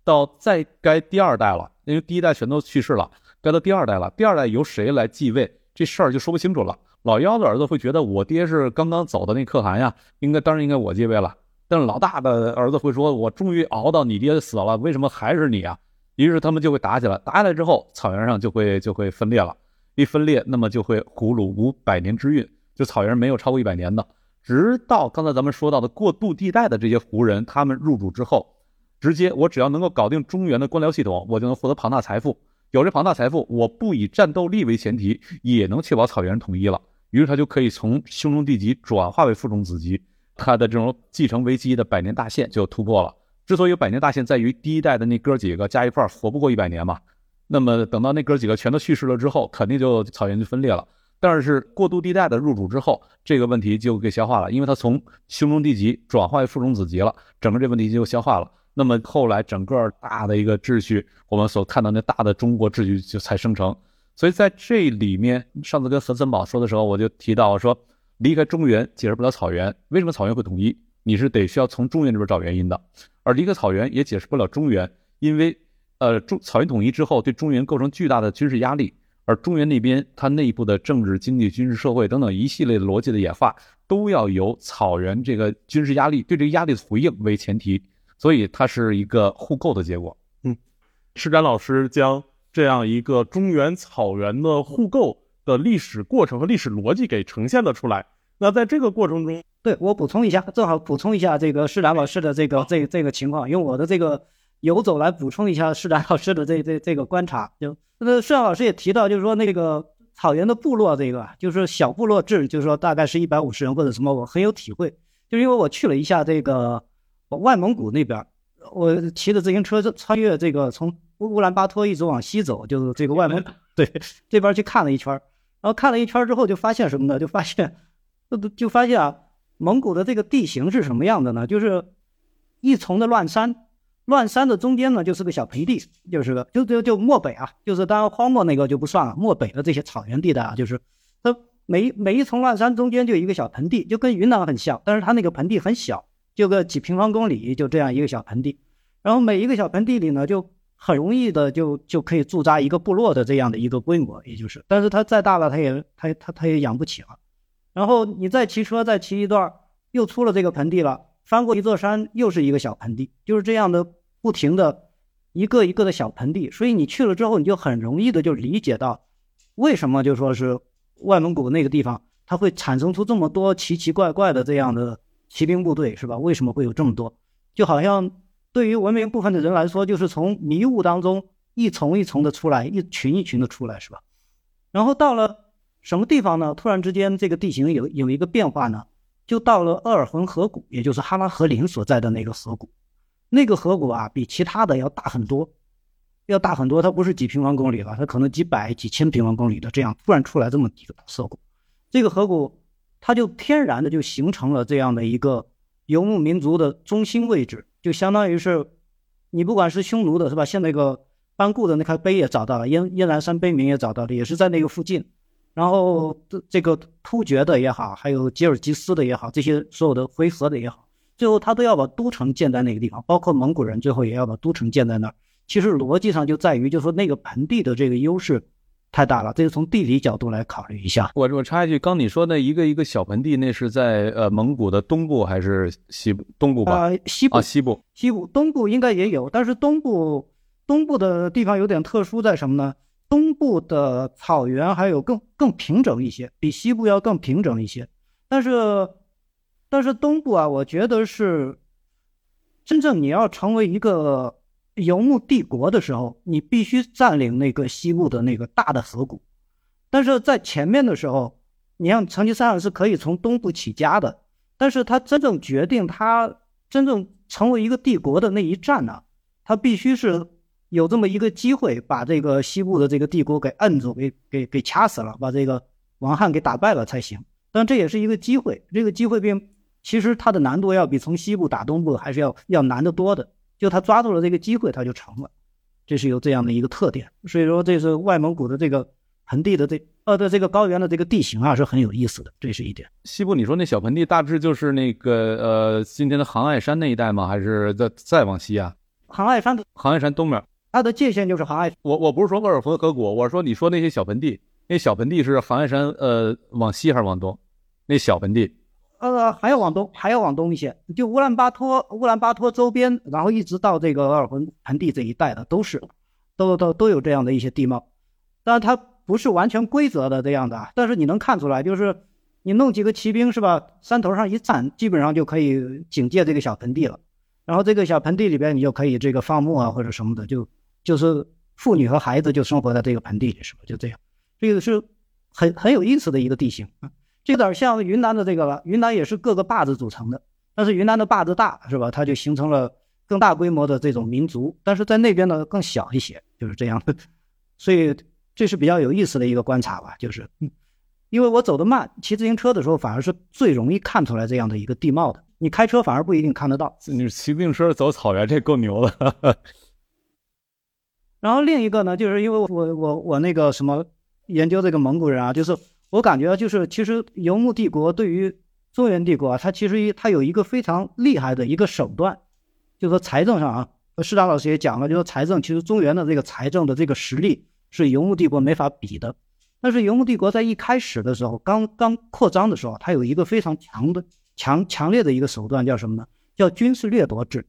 到再该第二代了，因为第一代全都去世了，该到第二代了。第二代由谁来继位，这事儿就说不清楚了。老幺的儿子会觉得我爹是刚刚走的那可汗呀，应该当然应该我继位了。但是老大的儿子会说，我终于熬到你爹死了，为什么还是你啊？于是他们就会打起来，打起来之后，草原上就会就会分裂了。一分裂，那么就会胡虏无百年之运，就草原没有超过一百年的。直到刚才咱们说到的过渡地带的这些胡人，他们入主之后，直接我只要能够搞定中原的官僚系统，我就能获得庞大财富。有这庞大财富，我不以战斗力为前提，也能确保草原统一了。于是他就可以从兄终弟及转化为父终子及，他的这种继承危机的百年大限就突破了。之所以有百年大限，在于第一代的那哥几个加一块活不过一百年嘛。那么等到那哥几个全都去世了之后，肯定就草原就分裂了。但是过渡地带的入主之后，这个问题就给消化了，因为它从兄终弟及转化为父终子及了，整个这问题就消化了。那么后来整个大的一个秩序，我们所看到那大的中国秩序就才生成。所以在这里面，上次跟何森宝说的时候，我就提到说，离开中原解释不了草原，为什么草原会统一？你是得需要从中原这边找原因的。而离开草原也解释不了中原，因为，呃，中草原统一之后，对中原构成巨大的军事压力，而中原那边它内部的政治、经济、军事、社会等等一系列的逻辑的演化，都要由草原这个军事压力对这个压力的回应为前提，所以它是一个互构的结果。嗯，施展老师将这样一个中原草原的互构的历史过程和历史逻辑给呈现了出来。那在这个过程中，对我补充一下，正好补充一下这个施展老师的这个这这个情况，用我的这个游走来补充一下施展老师的这这这个观察。就那施展老师也提到，就是说那个草原的部落，这个就是小部落制，就是说大概是一百五十人或者什么，我很有体会，就是因为我去了一下这个外蒙古那边，我骑着自行车穿越这个从乌兰巴托一直往西走，就是这个外蒙对这边去看了一圈，然后看了一圈之后就发现什么呢？就发现。就发现啊，蒙古的这个地形是什么样的呢？就是一丛的乱山，乱山的中间呢就是个小盆地，就是个就就就漠北啊，就是当然荒漠那个就不算了，漠北的这些草原地带啊，就是它每每一丛乱山中间就一个小盆地，就跟云南很像，但是它那个盆地很小，就个几平方公里，就这样一个小盆地，然后每一个小盆地里呢，就很容易的就就可以驻扎一个部落的这样的一个规模，也就是，但是它再大了，它也它它它也养不起了。然后你再骑车，再骑一段，又出了这个盆地了，翻过一座山，又是一个小盆地，就是这样的，不停的，一个一个的小盆地。所以你去了之后，你就很容易的就理解到，为什么就说是外蒙古那个地方，它会产生出这么多奇奇怪怪的这样的骑兵部队，是吧？为什么会有这么多？就好像对于文明部分的人来说，就是从迷雾当中一丛一丛的出来，一群一群的出来，是吧？然后到了。什么地方呢？突然之间，这个地形有有一个变化呢，就到了鄂尔浑河谷，也就是哈拉和林所在的那个河谷。那个河谷啊，比其他的要大很多，要大很多。它不是几平方公里了，它可能几百、几千平方公里的这样突然出来这么一个大河谷。这个河谷，它就天然的就形成了这样的一个游牧民族的中心位置，就相当于是，你不管是匈奴的是吧？像那个班固的那块碑也找到了，燕燕兰山碑铭也找到了，也是在那个附近。然后这这个突厥的也好，还有吉尔吉斯的也好，这些所有的回纥的也好，最后他都要把都城建在那个地方，包括蒙古人最后也要把都城建在那儿。其实逻辑上就在于，就说那个盆地的这个优势太大了，这是从地理角度来考虑一下。我我插一句，刚你说那一个一个小盆地，那是在呃蒙古的东部还是西部？东部吧？啊，西部啊，西部，西部，东部应该也有，但是东部东部的地方有点特殊，在什么呢？东部的草原还有更更平整一些，比西部要更平整一些。但是，但是东部啊，我觉得是真正你要成为一个游牧帝国的时候，你必须占领那个西部的那个大的河谷。但是在前面的时候，你像成吉思汗是可以从东部起家的，但是他真正决定他真正成为一个帝国的那一战呢，他必须是有这么一个机会，把这个西部的这个帝国给摁住，给给给掐死了，把这个王汉给打败了才行。但这也是一个机会，这个机会并其实它的难度要比从西部打东部还是要要难得多的。就他抓住了这个机会，他就成了，这是有这样的一个特点。所以说，这是外蒙古的这个盆地的这呃的这个高原的这个地形啊，是很有意思的，这是一点。西部你说那小盆地大致就是那个呃今天的杭爱山那一带吗？还是再再往西啊？杭爱山的杭爱山东面，它的界限就是杭爱。我我不是说鄂尔浑河谷，我说你说那些小盆地，那小盆地是杭爱山呃往西还是往东？那小盆地，呃，还要往东，还要往东一些，就乌兰巴托、乌兰巴托周边，然后一直到这个鄂尔浑盆地这一带的，都是，都都都有这样的一些地貌。当然，它不是完全规则的这样的，但是你能看出来，就是你弄几个骑兵是吧，山头上一站，基本上就可以警戒这个小盆地了。然后这个小盆地里边，你就可以这个放牧啊或者什么的，就就是妇女和孩子就生活在这个盆地里，是吧？就这样，这个是很很有意思的一个地形啊。这有点像云南的这个了，云南也是各个坝子组成的，但是云南的坝子大，是吧？它就形成了更大规模的这种民族，但是在那边呢更小一些，就是这样的。所以这是比较有意思的一个观察吧，就是，因为我走得慢，骑自行车的时候反而是最容易看出来这样的一个地貌的，你开车反而不一定看得到。你骑自行车走草原，这够牛的。然后另一个呢，就是因为我我我那个什么研究这个蒙古人啊，就是。我感觉就是，其实游牧帝国对于中原帝国啊，它其实它有一个非常厉害的一个手段，就说财政上啊，市长老师也讲了，就说财政其实中原的这个财政的这个实力是游牧帝国没法比的。但是游牧帝国在一开始的时候，刚刚扩张的时候，它有一个非常强的强强烈的一个手段，叫什么呢？叫军事掠夺制。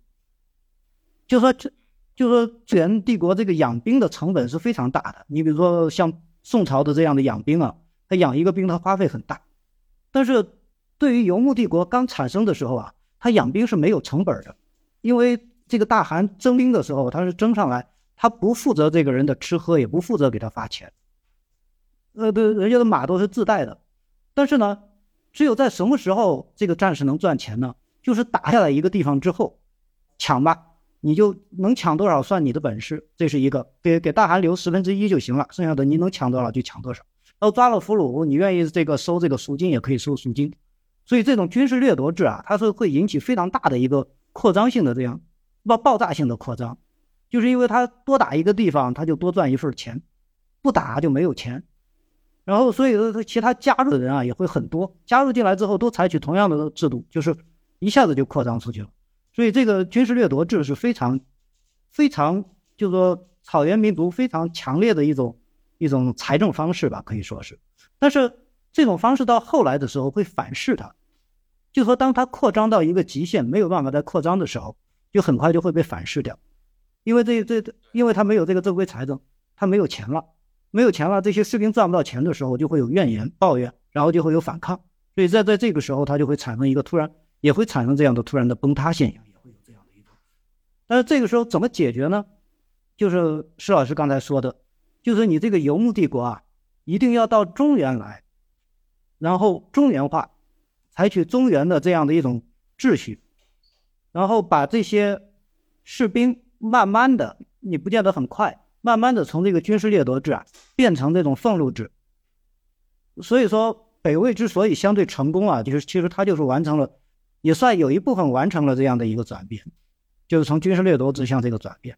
就说这，就说中原帝国这个养兵的成本是非常大的。你比如说像宋朝的这样的养兵啊。他养一个兵，他花费很大，但是对于游牧帝国刚产生的时候啊，他养兵是没有成本的，因为这个大汗征兵的时候，他是征上来，他不负责这个人的吃喝，也不负责给他发钱，呃，对，人家的马都是自带的，但是呢，只有在什么时候这个战士能赚钱呢？就是打下来一个地方之后，抢吧，你就能抢多少算你的本事，这是一个，给给大汗留十分之一就行了，剩下的你能抢多少就抢多少。然后抓了俘虏，你愿意这个收这个赎金也可以收赎金，所以这种军事掠夺制啊，它是会引起非常大的一个扩张性的这样爆爆炸性的扩张，就是因为他多打一个地方，他就多赚一份钱，不打就没有钱，然后所以说他其他加入的人啊也会很多，加入进来之后都采取同样的制度，就是一下子就扩张出去了，所以这个军事掠夺制是非常非常，就是说草原民族非常强烈的一种。一种财政方式吧，可以说是，但是这种方式到后来的时候会反噬它，就说当它扩张到一个极限，没有办法再扩张的时候，就很快就会被反噬掉，因为这这，因为他没有这个正规财政，他没有钱了，没有钱了，这些士兵赚不到钱的时候，就会有怨言抱怨，然后就会有反抗，所以在在这个时候，他就会产生一个突然，也会产生这样的突然的崩塌现象，但是这个时候怎么解决呢？就是施老师刚才说的。就是你这个游牧帝国啊，一定要到中原来，然后中原化，采取中原的这样的一种秩序，然后把这些士兵慢慢的，你不见得很快，慢慢的从这个军事掠夺制啊，变成这种俸禄制。所以说，北魏之所以相对成功啊，就是其实他就是完成了，也算有一部分完成了这样的一个转变，就是从军事掠夺制向这个转变。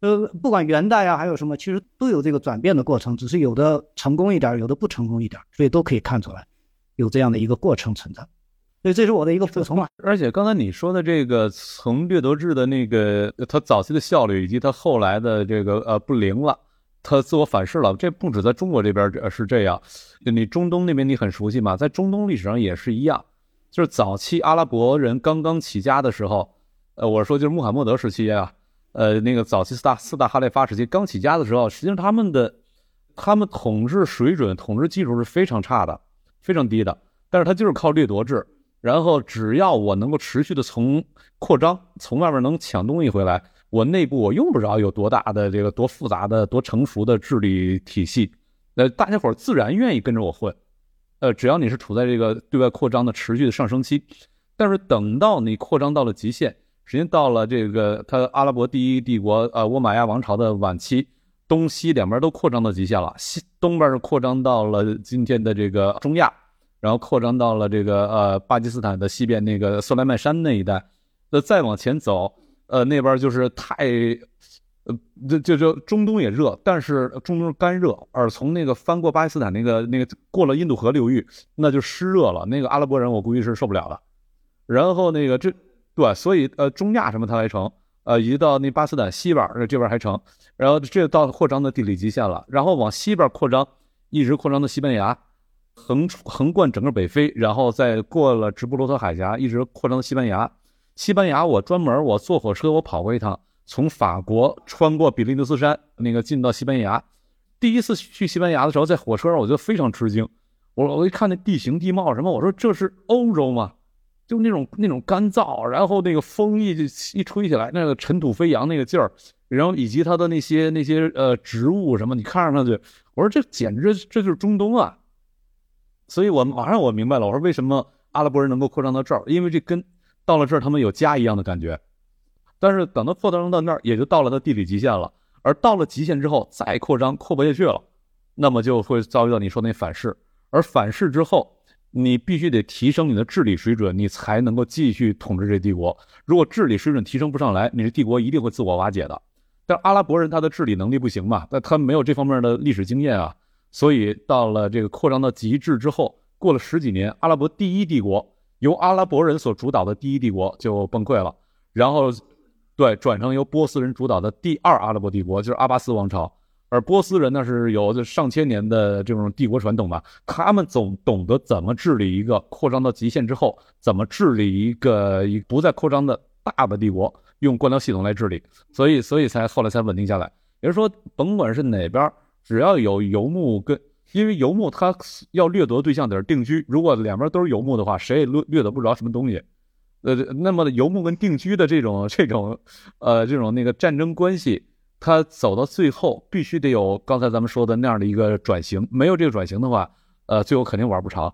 呃，不管元代啊，还有什么，其实都有这个转变的过程，只是有的成功一点，有的不成功一点，所以都可以看出来有这样的一个过程存在。所以这是我的一个补充啊。而且刚才你说的这个从掠夺制的那个，它早期的效率以及它后来的这个呃不灵了，它自我反噬了。这不止在中国这边是这样，你中东那边你很熟悉嘛，在中东历史上也是一样，就是早期阿拉伯人刚刚起家的时候，呃，我说就是穆罕默德时期啊。呃，那个早期四大四大哈雷发时期刚起家的时候，实际上他们的他们统治水准、统治技术是非常差的，非常低的。但是他就是靠掠夺制，然后只要我能够持续的从扩张，从外面能抢东西回来，我内部我用不着有多大的这个多复杂的多成熟的治理体系，呃，大家伙自然愿意跟着我混，呃，只要你是处在这个对外扩张的持续的上升期，但是等到你扩张到了极限，实际上到了这个他阿拉伯第一帝国呃倭马亚王朝的晚期。东西两边都扩张到极限了，西东边是扩张到了今天的这个中亚，然后扩张到了这个呃巴基斯坦的西边那个索莱曼山那一带。那再往前走，呃那边就是太，呃就就就中东也热，但是中东干热，而从那个翻过巴基斯坦那个那个过了印度河流域，那就湿热了。那个阿拉伯人我估计是受不了的。然后那个这对，所以呃中亚什么它还成。呃，移到那巴斯坦西边这边还成，然后这到扩张的地理极限了，然后往西边扩张，一直扩张到西班牙，横横贯整个北非，然后再过了直布罗陀海峡，一直扩张到西班牙。西班牙我专门我坐火车我跑过一趟，从法国穿过比利牛斯山，那个进到西班牙。第一次去西班牙的时候，在火车上我就非常吃惊，我我一看那地形地貌什么，我说这是欧洲吗？就那种那种干燥，然后那个风一一吹起来，那个尘土飞扬那个劲儿，然后以及它的那些那些呃植物什么，你看上去，我说这简直这就是中东啊！所以我马上我明白了，我说为什么阿拉伯人能够扩张到这儿，因为这跟到了这儿他们有家一样的感觉。但是等到扩张到那儿，也就到了它地理极限了，而到了极限之后再扩张扩不下去了，那么就会遭遇到你说那反噬，而反噬之后。你必须得提升你的治理水准，你才能够继续统治这帝国。如果治理水准提升不上来，你这帝国一定会自我瓦解的。但阿拉伯人他的治理能力不行嘛？那他没有这方面的历史经验啊。所以到了这个扩张到极致之后，过了十几年，阿拉伯第一帝国由阿拉伯人所主导的第一帝国就崩溃了，然后对转成由波斯人主导的第二阿拉伯帝国，就是阿巴斯王朝。而波斯人呢是有上千年的这种帝国传统吧，他们总懂得怎么治理一个扩张到极限之后，怎么治理一个一不再扩张的大的帝国，用官僚系统来治理，所以所以才后来才稳定下来。也就是说，甭管是哪边，只要有游牧跟，因为游牧他要掠夺对象得是定居，如果两边都是游牧的话，谁也掠掠夺不着什么东西。呃，那么游牧跟定居的这种这种，呃，这种那个战争关系。他走到最后，必须得有刚才咱们说的那样的一个转型，没有这个转型的话，呃，最后肯定玩不长。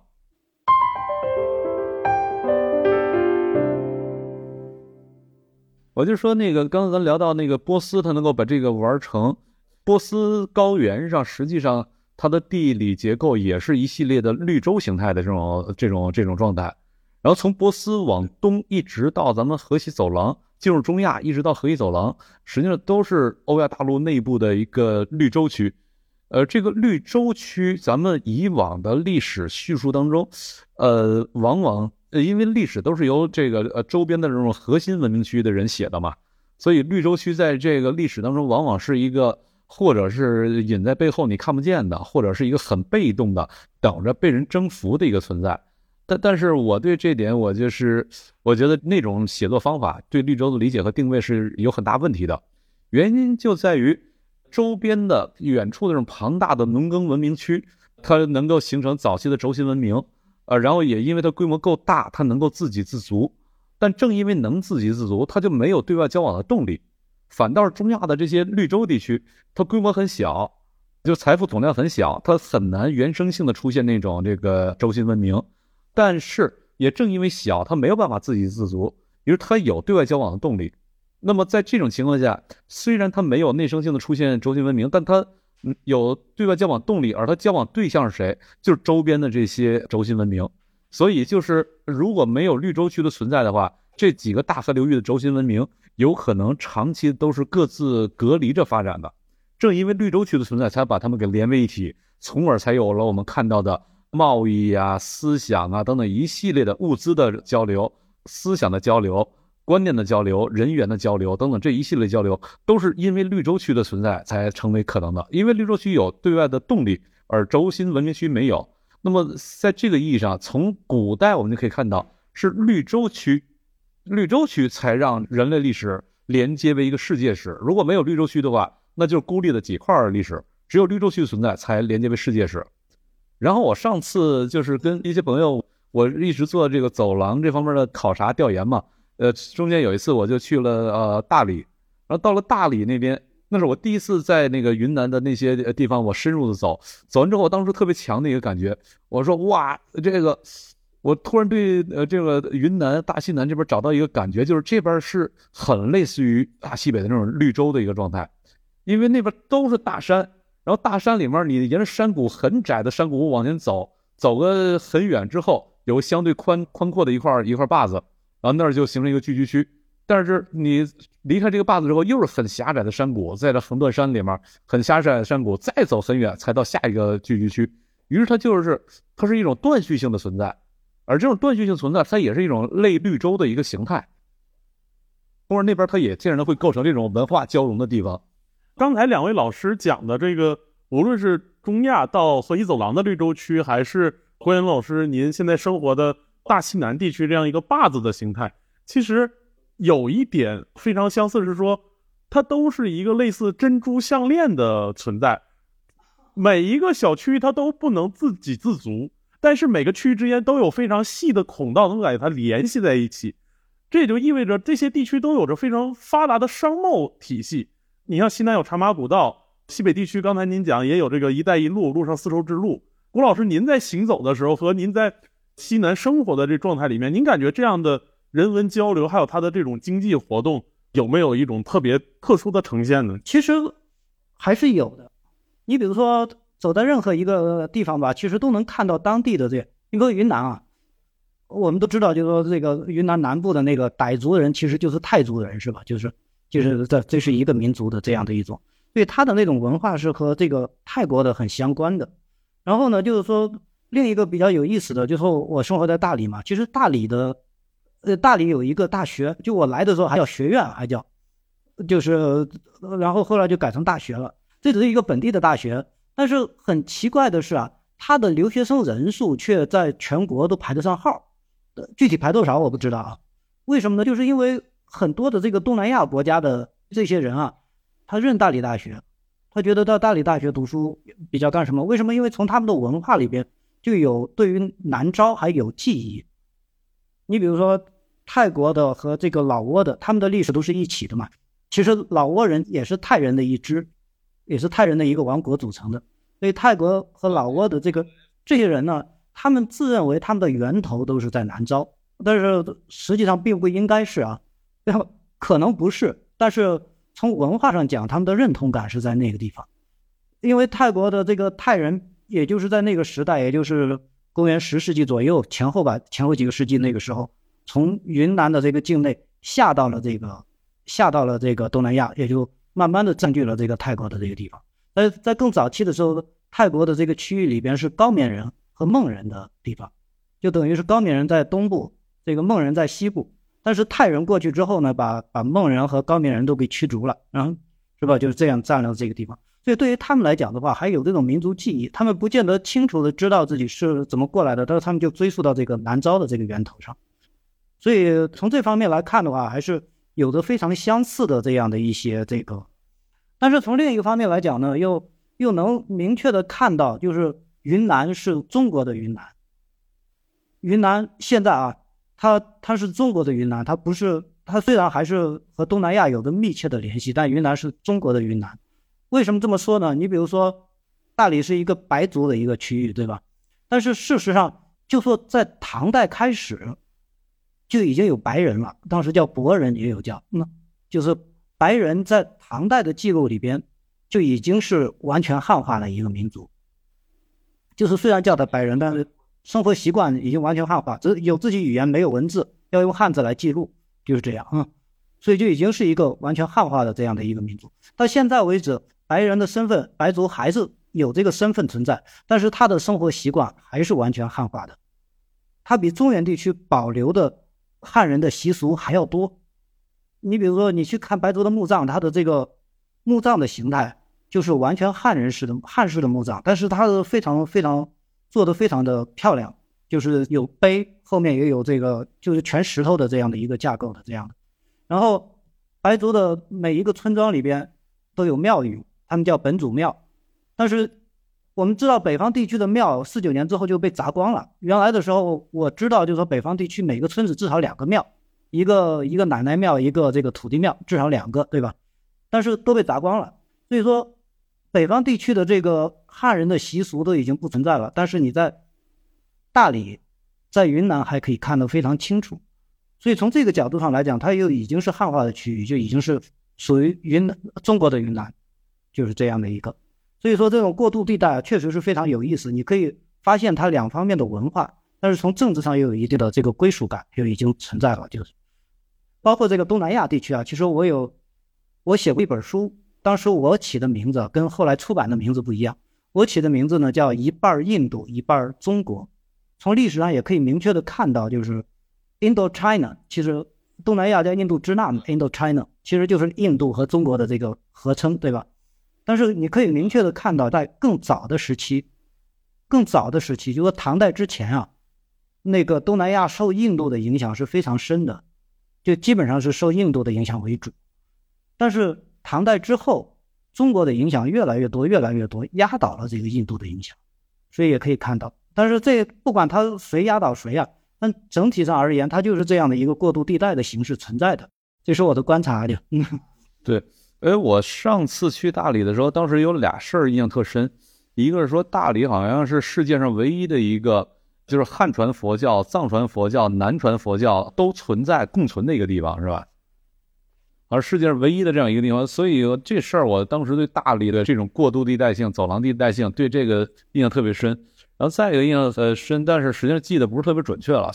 我就说那个，刚才咱聊到那个波斯，它能够把这个玩成，波斯高原上，实际上它的地理结构也是一系列的绿洲形态的这种这种这种状态，然后从波斯往东一直到咱们河西走廊。进入中亚，一直到河西走廊，实际上都是欧亚大陆内部的一个绿洲区。呃，这个绿洲区，咱们以往的历史叙述当中，呃，往往，因为历史都是由这个呃周边的这种核心文明区的人写的嘛，所以绿洲区在这个历史当中，往往是一个或者是隐在背后你看不见的，或者是一个很被动的，等着被人征服的一个存在。但但是我对这点，我就是我觉得那种写作方法对绿洲的理解和定位是有很大问题的，原因就在于周边的远处的这种庞大的农耕文明区，它能够形成早期的轴心文明，呃，然后也因为它规模够大，它能够自给自足。但正因为能自给自足，它就没有对外交往的动力，反倒是中亚的这些绿洲地区，它规模很小，就财富总量很小，它很难原生性的出现那种这个轴心文明。但是也正因为小，他没有办法自给自足，于是他有对外交往的动力。那么在这种情况下，虽然他没有内生性的出现轴心文明，但他有对外交往动力，而他交往对象是谁？就是周边的这些轴心文明。所以就是如果没有绿洲区的存在的话，这几个大河流域的轴心文明有可能长期都是各自隔离着发展的。正因为绿洲区的存在，才把它们给连为一体，从而才有了我们看到的。贸易啊、思想啊等等一系列的物资的交流、思想的交流、观念的交流、人员的交流等等这一系列交流，都是因为绿洲区的存在才成为可能的。因为绿洲区有对外的动力，而轴心文明区没有。那么在这个意义上，从古代我们就可以看到，是绿洲区，绿洲区才让人类历史连接为一个世界史。如果没有绿洲区的话，那就是孤立的几块历史。只有绿洲区存在，才连接为世界史。然后我上次就是跟一些朋友我一直做这个走廊这方面的考察调研嘛，呃，中间有一次我就去了呃大理，然后到了大理那边，那是我第一次在那个云南的那些地方我深入的走，走完之后我当时特别强的一个感觉，我说哇，这个我突然对呃这个云南大西南这边找到一个感觉，就是这边是很类似于大西北的那种绿洲的一个状态，因为那边都是大山，然后大山里面你沿着山谷很窄的山谷往前走，走个很远之后。有相对宽宽阔的一块一块坝子，然后那儿就形成一个聚居区。但是你离开这个坝子之后，又是很狭窄的山谷，在这横断山里面很狭窄的山谷，再走很远才到下一个聚居区。于是它就是它是一种断续性的存在，而这种断续性存在，它也是一种类绿洲的一个形态。或者那边它也天然的会构成这种文化交融的地方。刚才两位老师讲的这个，无论是中亚到河西走廊的绿洲区，还是郭岩老师，您现在生活的大西南地区这样一个坝子的形态，其实有一点非常相似，是说它都是一个类似珍珠项链的存在。每一个小区它都不能自给自足，但是每个区域之间都有非常细的孔道能把它联系在一起。这也就意味着这些地区都有着非常发达的商贸体系。你像西南有茶马古道，西北地区刚才您讲也有这个“一带一路”路上丝绸之路。古老师，您在行走的时候和您在西南生活的这状态里面，您感觉这样的人文交流，还有它的这种经济活动，有没有一种特别特殊的呈现呢？其实还是有的。你比如说，走在任何一个地方吧，其实都能看到当地的这。你说云南啊，我们都知道，就是说这个云南南部的那个傣族人，其实就是泰族人，是吧？就是就是这这是一个民族的这样的一种，所以他的那种文化是和这个泰国的很相关的。然后呢，就是说另一个比较有意思的，就是说我生活在大理嘛，其实大理的，呃，大理有一个大学，就我来的时候还叫学院，还叫，就是，然后后来就改成大学了。这只是一个本地的大学，但是很奇怪的是啊，它的留学生人数却在全国都排得上号，具体排多少我不知道啊。为什么呢？就是因为很多的这个东南亚国家的这些人啊，他认大理大学。他觉得到大理大学读书比较干什么？为什么？因为从他们的文化里边就有对于南诏还有记忆。你比如说泰国的和这个老挝的，他们的历史都是一起的嘛。其实老挝人也是泰人的一支，也是泰人的一个王国组成的。所以泰国和老挝的这个这些人呢，他们自认为他们的源头都是在南诏，但是实际上并不应该是啊，可能不是，但是。从文化上讲，他们的认同感是在那个地方，因为泰国的这个泰人，也就是在那个时代，也就是公元十世纪左右前后吧，前后几个世纪那个时候，从云南的这个境内下到了这个下到了这个东南亚，也就慢慢的占据了这个泰国的这个地方。在在更早期的时候，泰国的这个区域里边是高棉人和孟人的地方，就等于是高棉人在东部，这个孟人在西部。但是泰人过去之后呢，把把孟人和高棉人都给驱逐了，然后是吧？就是这样占了这个地方。所以对于他们来讲的话，还有这种民族记忆，他们不见得清楚的知道自己是怎么过来的，但是他们就追溯到这个南诏的这个源头上。所以从这方面来看的话，还是有着非常相似的这样的一些这个。但是从另一个方面来讲呢，又又能明确的看到，就是云南是中国的云南。云南现在啊。它它是中国的云南，它不是它虽然还是和东南亚有着密切的联系，但云南是中国的云南。为什么这么说呢？你比如说，大理是一个白族的一个区域，对吧？但是事实上，就说在唐代开始就已经有白人了，当时叫博人，也有叫，那就是白人在唐代的记录里边就已经是完全汉化的一个民族。就是虽然叫他白人，但是。生活习惯已经完全汉化，只有自己语言没有文字，要用汉字来记录，就是这样啊。所以就已经是一个完全汉化的这样的一个民族。到现在为止，白人的身份，白族还是有这个身份存在，但是他的生活习惯还是完全汉化的。他比中原地区保留的汉人的习俗还要多。你比如说，你去看白族的墓葬，它的这个墓葬的形态就是完全汉人式的汉式的墓葬，但是它是非常非常。做的非常的漂亮，就是有碑，后面也有这个，就是全石头的这样的一个架构的这样的。然后白族的每一个村庄里边都有庙宇，他们叫本祖庙。但是我们知道北方地区的庙四九年之后就被砸光了。原来的时候我知道，就是说北方地区每个村子至少两个庙，一个一个奶奶庙，一个这个土地庙，至少两个，对吧？但是都被砸光了。所以说，北方地区的这个汉人的习俗都已经不存在了。但是你在大理，在云南还可以看得非常清楚。所以从这个角度上来讲，它又已经是汉化的区域，就已经是属于云南中国的云南，就是这样的一个。所以说，这种过渡地带啊确实是非常有意思。你可以发现它两方面的文化，但是从政治上又有一定的这个归属感，就已经存在了。就是包括这个东南亚地区啊，其实我有我写过一本书，当时我起的名字跟后来出版的名字不一样。我起的名字呢叫一半印度，一半中国。从历史上也可以明确的看到，就是 Indo-China，其实东南亚叫印度支那，Indo-China 其实就是印度和中国的这个合称，对吧？但是你可以明确的看到，在更早的时期，更早的时期，就说唐代之前啊，那个东南亚受印度的影响是非常深的，就基本上是受印度的影响为主。但是唐代之后，中国的影响越来越多，越来越多，压倒了这个印度的影响。所以也可以看到，但是这不管他谁压倒谁啊，但整体上而言，它就是这样的一个过渡地带的形式存在的。这是我的观察的。嗯，对。哎，我上次去大理的时候，当时有俩事儿印象特深，一个是说大理好像是世界上唯一的一个，就是汉传佛教、藏传佛教、南传佛教都存在共存的一个地方，是吧？而世界上唯一的这样一个地方，所以这事儿我当时对大理的这种过渡地带性、走廊地带性，对这个印象特别深。然后再一个印象呃深，但是实际上记得不是特别准确了。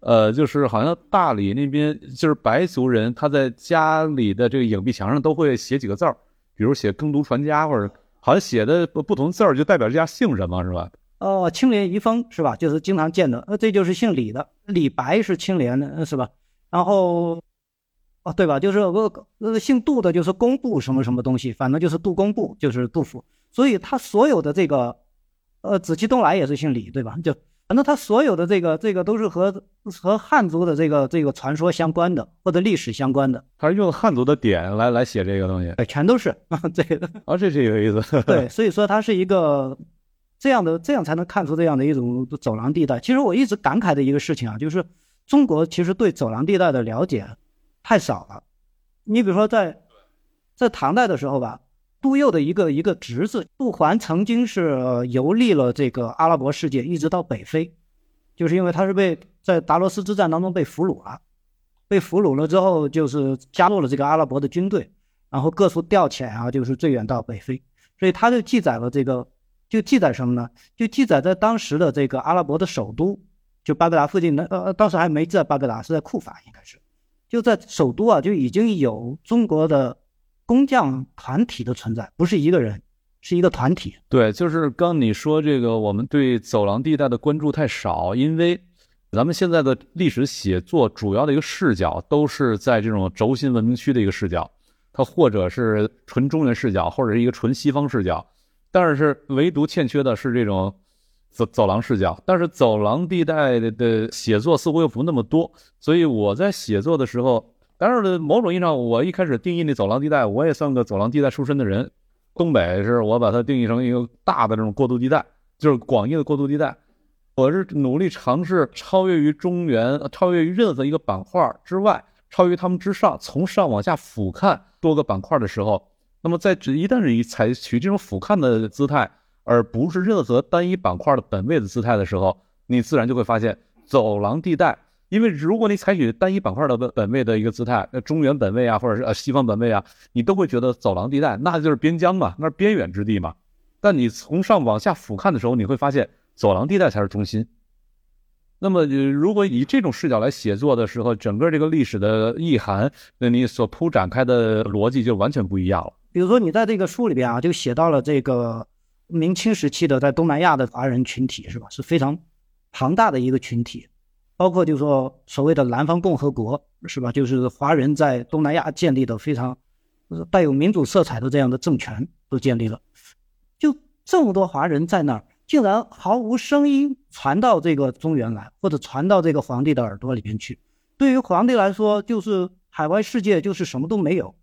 呃，就是好像大理那边就是白族人，他在家里的这个影壁墙上都会写几个字儿，比如写耕读传家，或者好像写的不不同字儿就代表这家姓什么，是吧？哦，青莲遗风是吧？就是经常见的，呃，这就是姓李的，李白是青莲的，是吧？然后，哦，对吧？就是个呃姓杜的，就是工部什么什么东西，反正就是杜工部，就是杜甫，所以他所有的这个，呃，紫气东来也是姓李，对吧？就。反正他所有的这个这个都是和和汉族的这个这个传说相关的，或者历史相关的。他是用汉族的点来来写这个东西，哎，全都是 啊，这个啊，这是有意思。对，所以说它是一个这样的，这样才能看出这样的一种走廊地带。其实我一直感慨的一个事情啊，就是中国其实对走廊地带的了解太少了。你比如说在在唐代的时候吧。杜佑的一个一个侄子杜环曾经是游历了这个阿拉伯世界，一直到北非，就是因为他是被在达罗斯之战当中被俘虏了，被俘虏了之后就是加入了这个阿拉伯的军队，然后各处调遣啊，就是最远到北非，所以他就记载了这个，就记载什么呢？就记载在当时的这个阿拉伯的首都，就巴格达附近的，呃，当时还没在巴格达，是在库法，应该是，就在首都啊，就已经有中国的。工匠团体的存在不是一个人，是一个团体。对，就是刚你说这个，我们对走廊地带的关注太少，因为咱们现在的历史写作主要的一个视角都是在这种轴心文明区的一个视角，它或者是纯中原视角，或者是一个纯西方视角，但是唯独欠缺的是这种走走廊视角。但是走廊地带的的写作似乎又不那么多，所以我在写作的时候。当然了，某种意义上，我一开始定义那走廊地带，我也算个走廊地带出身的人。东北是我把它定义成一个大的这种过渡地带，就是广义的过渡地带。我是努力尝试超越于中原，超越于任何一个板块之外，超越他们之上，从上往下俯瞰多个板块的时候，那么在一旦是以采取这种俯瞰的姿态，而不是任何单一板块的本位的姿态的时候，你自然就会发现走廊地带。因为如果你采取单一板块的本本位的一个姿态，那中原本位啊，或者是呃西方本位啊，你都会觉得走廊地带那就是边疆嘛，那是边远之地嘛。但你从上往下俯瞰的时候，你会发现走廊地带才是中心。那么如果以这种视角来写作的时候，整个这个历史的意涵，那你所铺展开的逻辑就完全不一样了。比如说你在这个书里边啊，就写到了这个明清时期的在东南亚的华人群体是吧，是非常庞大的一个群体。包括就是说所谓的南方共和国是吧？就是华人在东南亚建立的非常带有民主色彩的这样的政权都建立了，就这么多华人在那儿，竟然毫无声音传到这个中原来，或者传到这个皇帝的耳朵里面去。对于皇帝来说，就是海外世界就是什么都没有，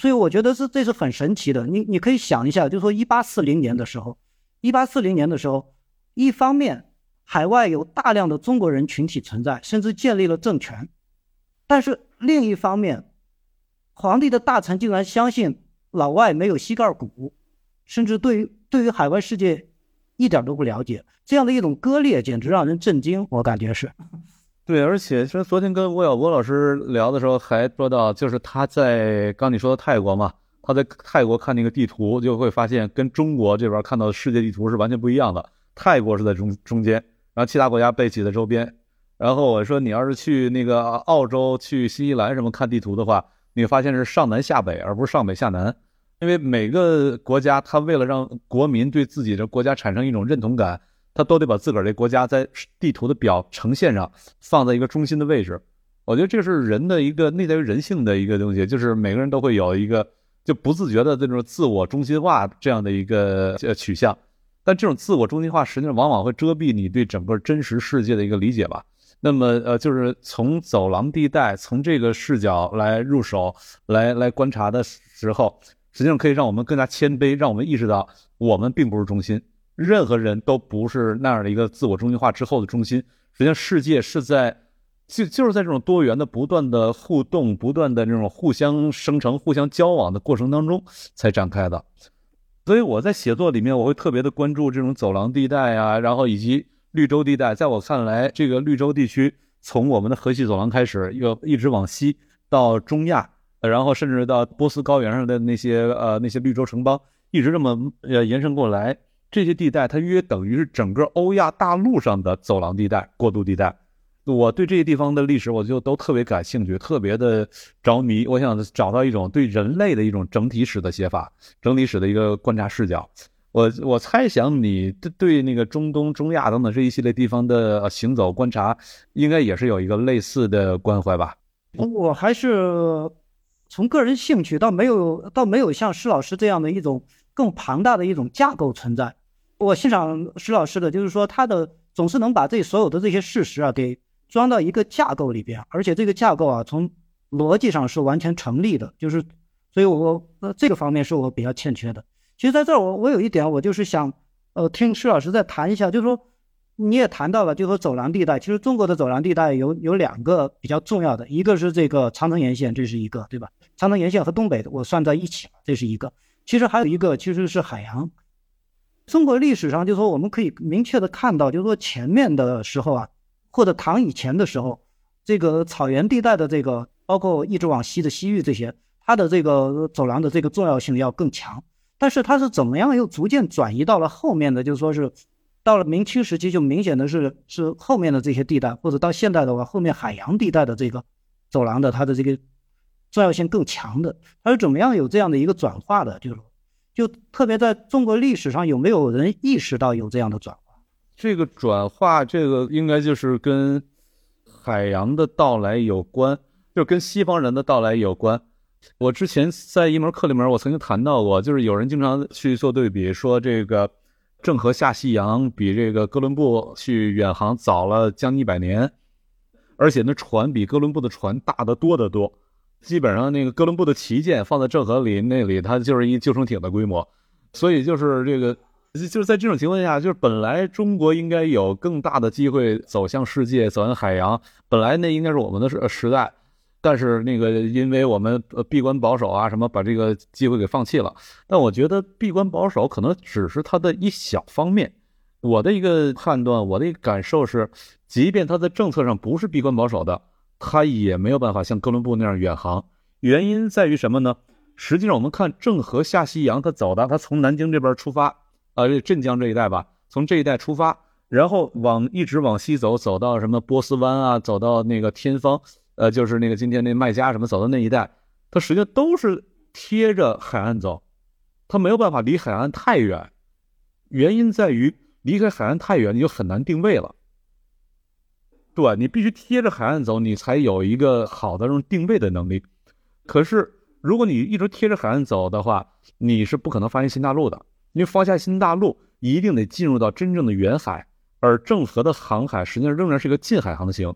所以我觉得是这是很神奇的。你你可以想一下，就说一八四零年的时候，一八四零年的时候，一方面海外有大量的中国人群体存在，甚至建立了政权，但是另一方面，皇帝的大臣竟然相信老外没有膝盖骨，甚至对于对于海外世界一点都不了解，这样的一种割裂简直让人震惊。我感觉是。对，而且说昨天跟吴晓波老师聊的时候还说到，就是他在刚你说的泰国嘛，他在泰国看那个地图就会发现跟中国这边看到的世界地图是完全不一样的。泰国是在中中间，然后其他国家被挤在周边。然后我说你要是去那个澳洲、去新西兰什么看地图的话，你发现是上南下北，而不是上北下南，因为每个国家它为了让国民对自己的国家产生一种认同感。他都得把自个儿这国家在地图的表呈现上放在一个中心的位置，我觉得这是人的一个内在于人性的一个东西，就是每个人都会有一个就不自觉的这种自我中心化这样的一个呃取向，但这种自我中心化实际上往往会遮蔽你对整个真实世界的一个理解吧。那么呃，就是从走廊地带从这个视角来入手来来观察的时候，实际上可以让我们更加谦卑，让我们意识到我们并不是中心。任何人都不是那样的一个自我中心化之后的中心，实际上世界是在就就是在这种多元的、不断的互动、不断的这种互相生成、互相交往的过程当中才展开的。所以我在写作里面，我会特别的关注这种走廊地带啊，然后以及绿洲地带。在我看来，这个绿洲地区从我们的河西走廊开始，又一直往西到中亚，然后甚至到波斯高原上的那些呃那些绿洲城邦，一直这么呃延伸过来。这些地带，它约等于是整个欧亚大陆上的走廊地带、过渡地带。我对这些地方的历史，我就都特别感兴趣，特别的着迷。我想找到一种对人类的一种整体史的写法，整体史的一个观察视角。我我猜想，你对对那个中东、中亚等等这一系列地方的行走观察，应该也是有一个类似的关怀吧？我还是从个人兴趣，倒没有，倒没有像施老师这样的一种更庞大的一种架构存在。我欣赏石老师的，就是说他的总是能把这所有的这些事实啊，给装到一个架构里边，而且这个架构啊，从逻辑上是完全成立的。就是，所以我呃这个方面是我比较欠缺的。其实在这儿我我有一点，我就是想呃听施老师再谈一下，就是说你也谈到了，就说走廊地带，其实中国的走廊地带有有两个比较重要的，一个是这个长城沿线，这是一个，对吧？长城沿线和东北我算在一起了这是一个。其实还有一个其实是海洋。中国历史上，就是说我们可以明确的看到，就是说前面的时候啊，或者唐以前的时候，这个草原地带的这个，包括一直往西的西域这些，它的这个走廊的这个重要性要更强。但是它是怎么样又逐渐转移到了后面的，就是说是到了明清时期，就明显的是是后面的这些地带，或者到现代的话，后面海洋地带的这个走廊的它的这个重要性更强的，它是怎么样有这样的一个转化的，就是。就特别在中国历史上，有没有人意识到有这样的转化？这个转化，这个应该就是跟海洋的到来有关，就跟西方人的到来有关。我之前在一门课里面，我曾经谈到过，就是有人经常去做对比，说这个郑和下西洋比这个哥伦布去远航早了将近一百年，而且那船比哥伦布的船大得多得多。基本上那个哥伦布的旗舰放在郑和里那里，它就是一救生艇的规模，所以就是这个，就是在这种情况下，就是本来中国应该有更大的机会走向世界，走向海洋，本来那应该是我们的时时代，但是那个因为我们呃闭关保守啊什么，把这个机会给放弃了。但我觉得闭关保守可能只是它的一小方面，我的一个判断，我的一个感受是，即便它在政策上不是闭关保守的。他也没有办法像哥伦布那样远航，原因在于什么呢？实际上，我们看郑和下西洋，他走的，他从南京这边出发，啊，镇江这一带吧，从这一带出发，然后往一直往西走，走到什么波斯湾啊，走到那个天方，呃，就是那个今天那麦加什么，走到那一带，他实际上都是贴着海岸走，他没有办法离海岸太远，原因在于离开海岸太远，你就很难定位了。对，你必须贴着海岸走，你才有一个好的这种定位的能力。可是，如果你一直贴着海岸走的话，你是不可能发现新大陆的。因为发现新大陆一定得进入到真正的远海，而郑和的航海实际上仍然是一个近海航行。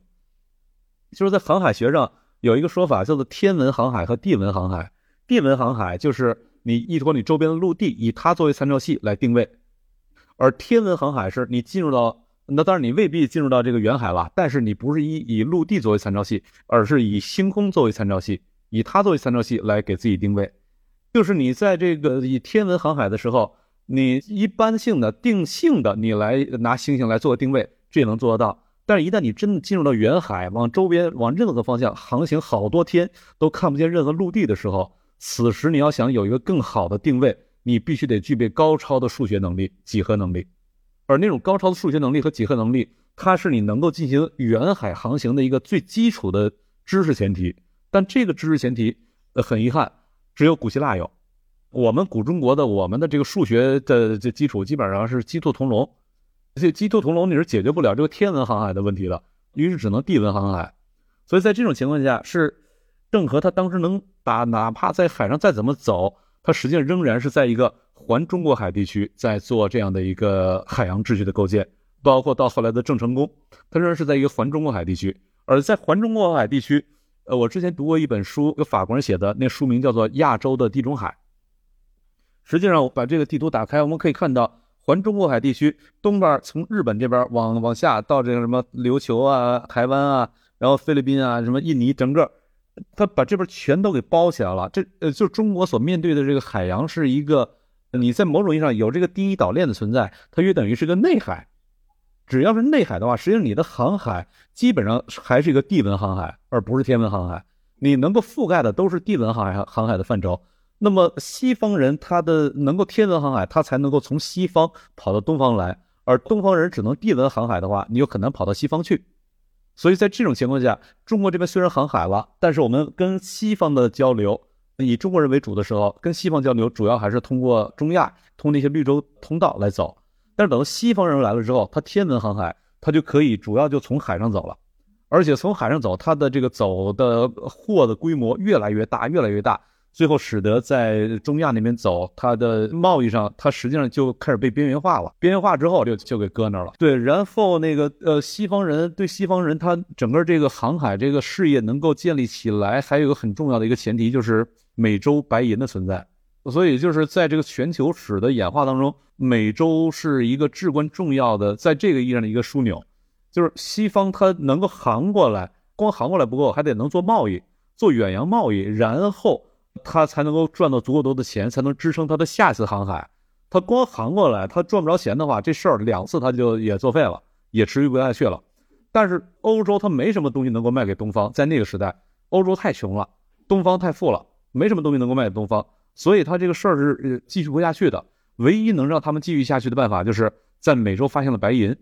就是在航海学上有一个说法叫做天文航海和地文航海。地文航海就是你依托你周边的陆地，以它作为参照系来定位；而天文航海是你进入到，那当然你未必进入到这个远海了，但是你不是以以陆地作为参照系，而是以星空作为参照系，以它作为参照系来给自己定位。就是你在这个以天文航海的时候，你一般性的定性的你来拿星星来做个定位，这也能做得到。但是，一旦你真的进入到远海，往周边往任何方向航行好多天都看不见任何陆地的时候，此时你要想有一个更好的定位，你必须得具备高超的数学能力、几何能力。而那种高超的数学能力和几何能力，它是你能够进行远海航行的一个最基础的知识前提。但这个知识前提，呃，很遗憾。只有古希腊有，我们古中国的我们的这个数学的这基础基本上是鸡兔同笼，这鸡兔同笼你是解决不了这个天文航海的问题的，于是只能地文航海。所以在这种情况下，是郑和他当时能把哪怕在海上再怎么走，他实际上仍然是在一个环中国海地区在做这样的一个海洋秩序的构建，包括到后来的郑成功，他仍然是在一个环中国海地区，而在环中国海地区。呃，我之前读过一本书，有法国人写的，那书名叫做《亚洲的地中海》。实际上，我把这个地图打开，我们可以看到，环中国海地区东边从日本这边往往下到这个什么琉球啊、台湾啊，然后菲律宾啊、什么印尼，整个他把这边全都给包起来了。这呃，就中国所面对的这个海洋是一个，你在某种意义上有这个第一岛链的存在，它约等于是个内海。只要是内海的话，实际上你的航海基本上还是一个地文航海，而不是天文航海。你能够覆盖的都是地文航海航海的范畴。那么西方人他的能够天文航海，他才能够从西方跑到东方来；而东方人只能地文航海的话，你就很难跑到西方去。所以在这种情况下，中国这边虽然航海了，但是我们跟西方的交流，以中国人为主的时候，跟西方交流主要还是通过中亚，通那些绿洲通道来走。但是等到西方人来了之后，他天文航海，他就可以主要就从海上走了，而且从海上走，他的这个走的货的规模越来越大，越来越大，最后使得在中亚那边走，它的贸易上，它实际上就开始被边缘化了。边缘化之后，就就给搁那儿了。对，然后那个呃，西方人对西方人，他整个这个航海这个事业能够建立起来，还有一个很重要的一个前提，就是美洲白银的存在。所以就是在这个全球史的演化当中，美洲是一个至关重要的，在这个意义上的一个枢纽。就是西方它能够航过来，光航过来不够，还得能做贸易，做远洋贸易，然后它才能够赚到足够多的钱，才能支撑它的下一次航海。它光航过来，它赚不着钱的话，这事儿两次它就也作废了，也持续不下去了。但是欧洲它没什么东西能够卖给东方，在那个时代，欧洲太穷了，东方太富了，没什么东西能够卖给东方。所以他这个事儿是继续不下去的。唯一能让他们继续下去的办法，就是在美洲发现了白银，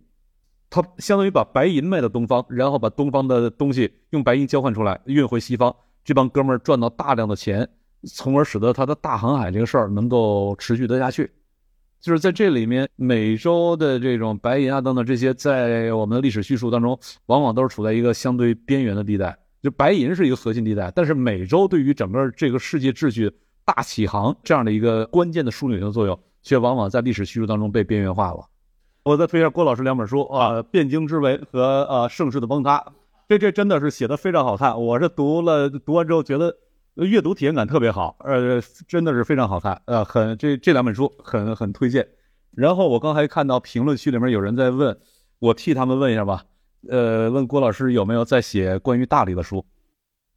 他相当于把白银卖到东方，然后把东方的东西用白银交换出来，运回西方。这帮哥们儿赚到大量的钱，从而使得他的大航海这个事儿能够持续得下去。就是在这里面，美洲的这种白银啊等等这些，在我们的历史叙述当中，往往都是处在一个相对边缘的地带。就白银是一个核心地带，但是美洲对于整个这个世界秩序。大起航这样的一个关键的枢纽性作用，却往往在历史叙述当中被边缘化了。我再推荐郭老师两本书啊，《汴京之围》和呃《盛世的崩塌》，这这真的是写的非常好看。我是读了读完之后觉得阅读体验感特别好，呃，真的是非常好看，呃，很这这两本书很很推荐。然后我刚才看到评论区里面有人在问，我替他们问一下吧，呃，问郭老师有没有在写关于大理的书？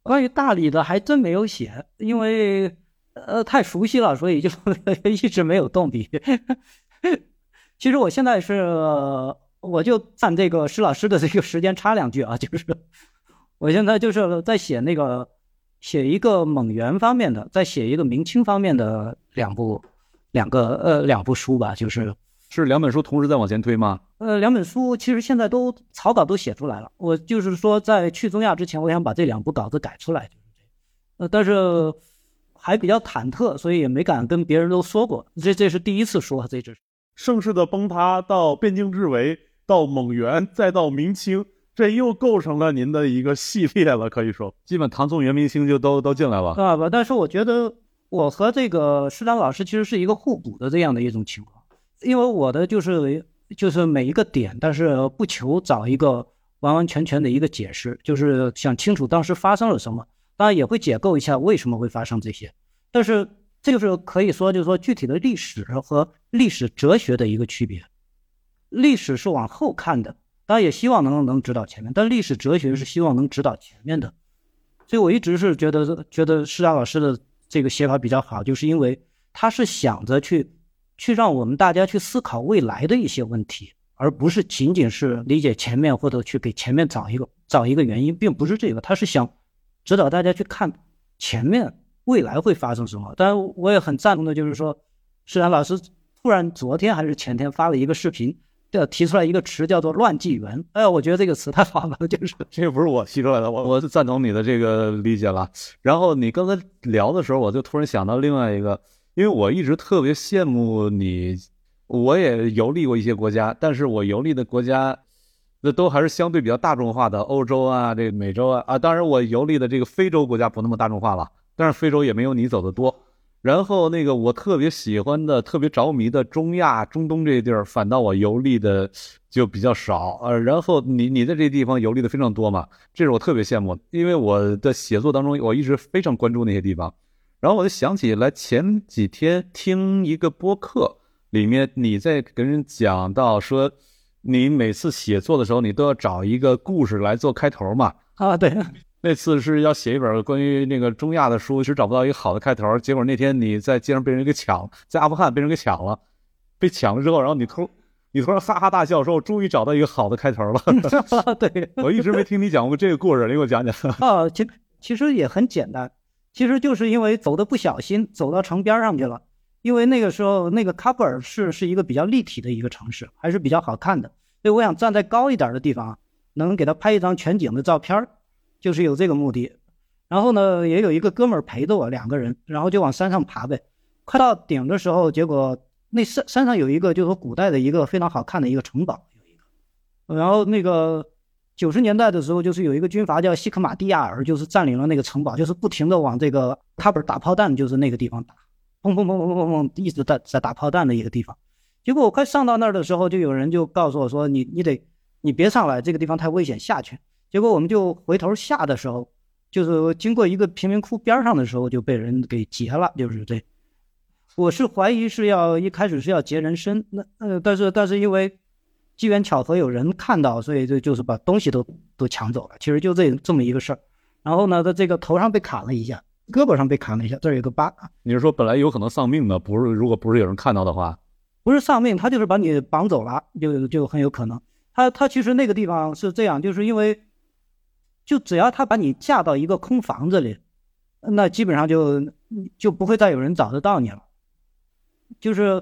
关于大理的还真没有写，因为。呃，太熟悉了，所以就 一直没有动笔。其实我现在是，我就按这个施老师的这个时间插两句啊，就是我现在就是在写那个写一个蒙元方面的，在写一个明清方面的两部两个呃两部书吧，就是是两本书同时在往前推吗？呃，两本书其实现在都草稿都写出来了，我就是说在去中亚之前，我想把这两部稿子改出来，就是这呃，但是。还比较忐忑，所以也没敢跟别人都说过。这这是第一次说，这是盛世的崩塌到汴京之围，到蒙元，再到明清，这又构成了您的一个系列了。可以说，基本唐宋元明清就都都进来了啊。不，但是我觉得我和这个施丹老师其实是一个互补的这样的一种情况，因为我的就是就是每一个点，但是不求找一个完完全全的一个解释，就是想清楚当时发生了什么。当然也会解构一下为什么会发生这些，但是这就是可以说，就是说具体的历史和历史哲学的一个区别。历史是往后看的，当然也希望能能指导前面，但历史哲学是希望能指导前面的。所以我一直是觉得觉得施展老师的这个写法比较好，就是因为他是想着去去让我们大家去思考未来的一些问题，而不是仅仅是理解前面或者去给前面找一个找一个原因，并不是这个，他是想指导大家去看前面未来会发生什么。当然，我也很赞同的就是说，施展老师突然昨天还是前天发了一个视频。要提出来一个词叫做“乱纪元”。哎，我觉得这个词太好了，就是 这个不是我提出来的，我我是赞同你的这个理解了。然后你刚才聊的时候，我就突然想到另外一个，因为我一直特别羡慕你，我也游历过一些国家，但是我游历的国家那都还是相对比较大众化的，欧洲啊，这美洲啊啊，当然我游历的这个非洲国家不那么大众化了，但是非洲也没有你走的多。然后那个我特别喜欢的、特别着迷的中亚、中东这些地儿，反倒我游历的就比较少。呃，然后你你在这地方游历的非常多嘛，这是我特别羡慕，因为我的写作当中我一直非常关注那些地方。然后我就想起来前几天听一个播客，里面你在跟人讲到说，你每次写作的时候，你都要找一个故事来做开头嘛。啊，对。那次是要写一本关于那个中亚的书，一直找不到一个好的开头。结果那天你在街上被人给抢，在阿富汗被人给抢了，被抢了之后，然后你突你突然哈哈大笑，说：“我终于找到一个好的开头了。”对我一直没听你讲过这个故事，你给我讲讲。啊，其其实也很简单，其实就是因为走的不小心走到城边上去了。因为那个时候那个喀布尔市是一个比较立体的一个城市，还是比较好看的，所以我想站在高一点的地方，能给他拍一张全景的照片就是有这个目的，然后呢，也有一个哥们儿陪着我，两个人，然后就往山上爬呗。快到顶的时候，结果那山山上有一个，就是说古代的一个非常好看的一个城堡，有一个。然后那个九十年代的时候，就是有一个军阀叫西克马蒂亚尔，就是占领了那个城堡，就是不停的往这个喀布尔打炮弹，就是那个地方打，砰砰砰砰砰砰，一直在在打炮弹的一个地方。结果我快上到那儿的时候，就有人就告诉我说：“你你得你别上来，这个地方太危险，下去。”结果我们就回头下的时候，就是经过一个贫民窟边上的时候，就被人给劫了。就是这，我是怀疑是要一开始是要劫人身，那呃，但是但是因为机缘巧合有人看到，所以就就是把东西都都抢走了。其实就这这么一个事儿。然后呢，他这个头上被砍了一下，胳膊上被砍了一下，这儿有个疤。你是说本来有可能丧命的，不是？如果不是有人看到的话，不是丧命，他就是把你绑走了，就就很有可能。他他其实那个地方是这样，就是因为。就只要他把你架到一个空房子里，那基本上就就不会再有人找得到你了。就是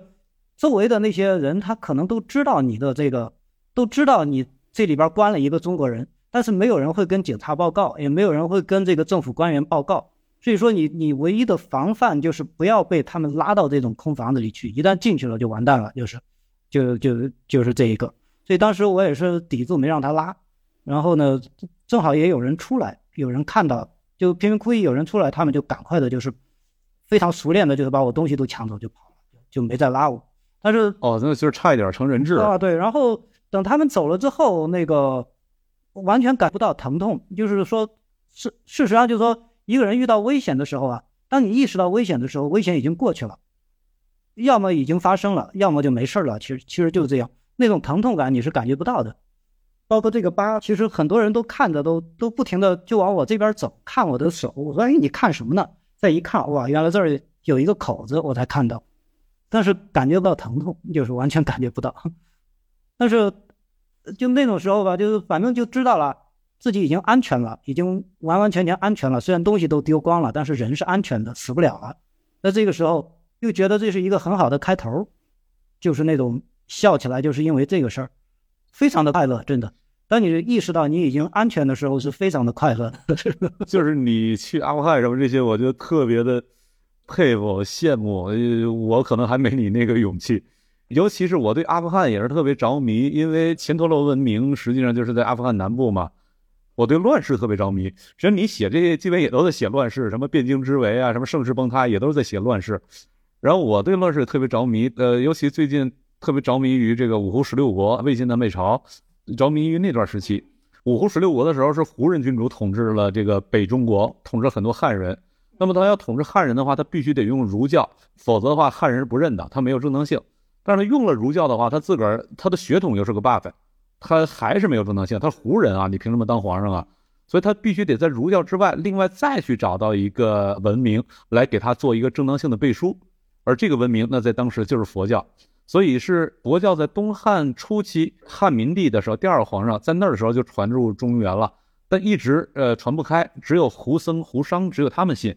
周围的那些人，他可能都知道你的这个，都知道你这里边关了一个中国人，但是没有人会跟警察报告，也没有人会跟这个政府官员报告。所以说，你你唯一的防范就是不要被他们拉到这种空房子里去，一旦进去了就完蛋了，就是，就就就是这一个。所以当时我也是抵住没让他拉。然后呢，正好也有人出来，有人看到，就贫民窟一有人出来，他们就赶快的，就是非常熟练的，就是把我东西都抢走就跑了，就没再拉我。但是哦，那就是差一点成人质啊。对，然后等他们走了之后，那个完全感不到疼痛，就是说，事事实上就是说，一个人遇到危险的时候啊，当你意识到危险的时候，危险已经过去了，要么已经发生了，要么就没事了。其实其实就是这样，那种疼痛感你是感觉不到的。包括这个疤，其实很多人都看着都都不停的就往我这边走，看我的手。我说：“哎，你看什么呢？”再一看，哇，原来这儿有一个口子，我才看到，但是感觉不到疼痛，就是完全感觉不到。但是就那种时候吧，就是反正就知道了自己已经安全了，已经完完全全安全了。虽然东西都丢光了，但是人是安全的，死不了了。那这个时候又觉得这是一个很好的开头，就是那种笑起来，就是因为这个事儿。非常的快乐，真的。当你意识到你已经安全的时候，是非常的快乐。就是你去阿富汗什么这些，我觉得特别的佩服、羡慕。呃我可能还没你那个勇气。尤其是我对阿富汗也是特别着迷，因为前陀罗文明实际上就是在阿富汗南部嘛。我对乱世特别着迷。实际上你写这些，基本也都在写乱世，什么汴京之围啊，什么盛世崩塌，也都是在写乱世。然后我对乱世特别着迷。呃，尤其最近。特别着迷于这个五胡十六国、魏晋南北朝，着迷于那段时期。五胡十六国的时候是胡人君主统治了这个北中国，统治很多汉人。那么他要统治汉人的话，他必须得用儒教，否则的话汉人是不认的，他没有正当性。但是他用了儒教的话，他自个儿他的血统又是个 buff，他还是没有正当性。他是胡人啊，你凭什么当皇上啊？所以他必须得在儒教之外，另外再去找到一个文明来给他做一个正当性的背书。而这个文明，那在当时就是佛教。所以是佛教在东汉初期汉明帝的时候，第二个皇上在那儿的时候就传入中原了，但一直呃传不开，只有胡僧、胡商只有他们信。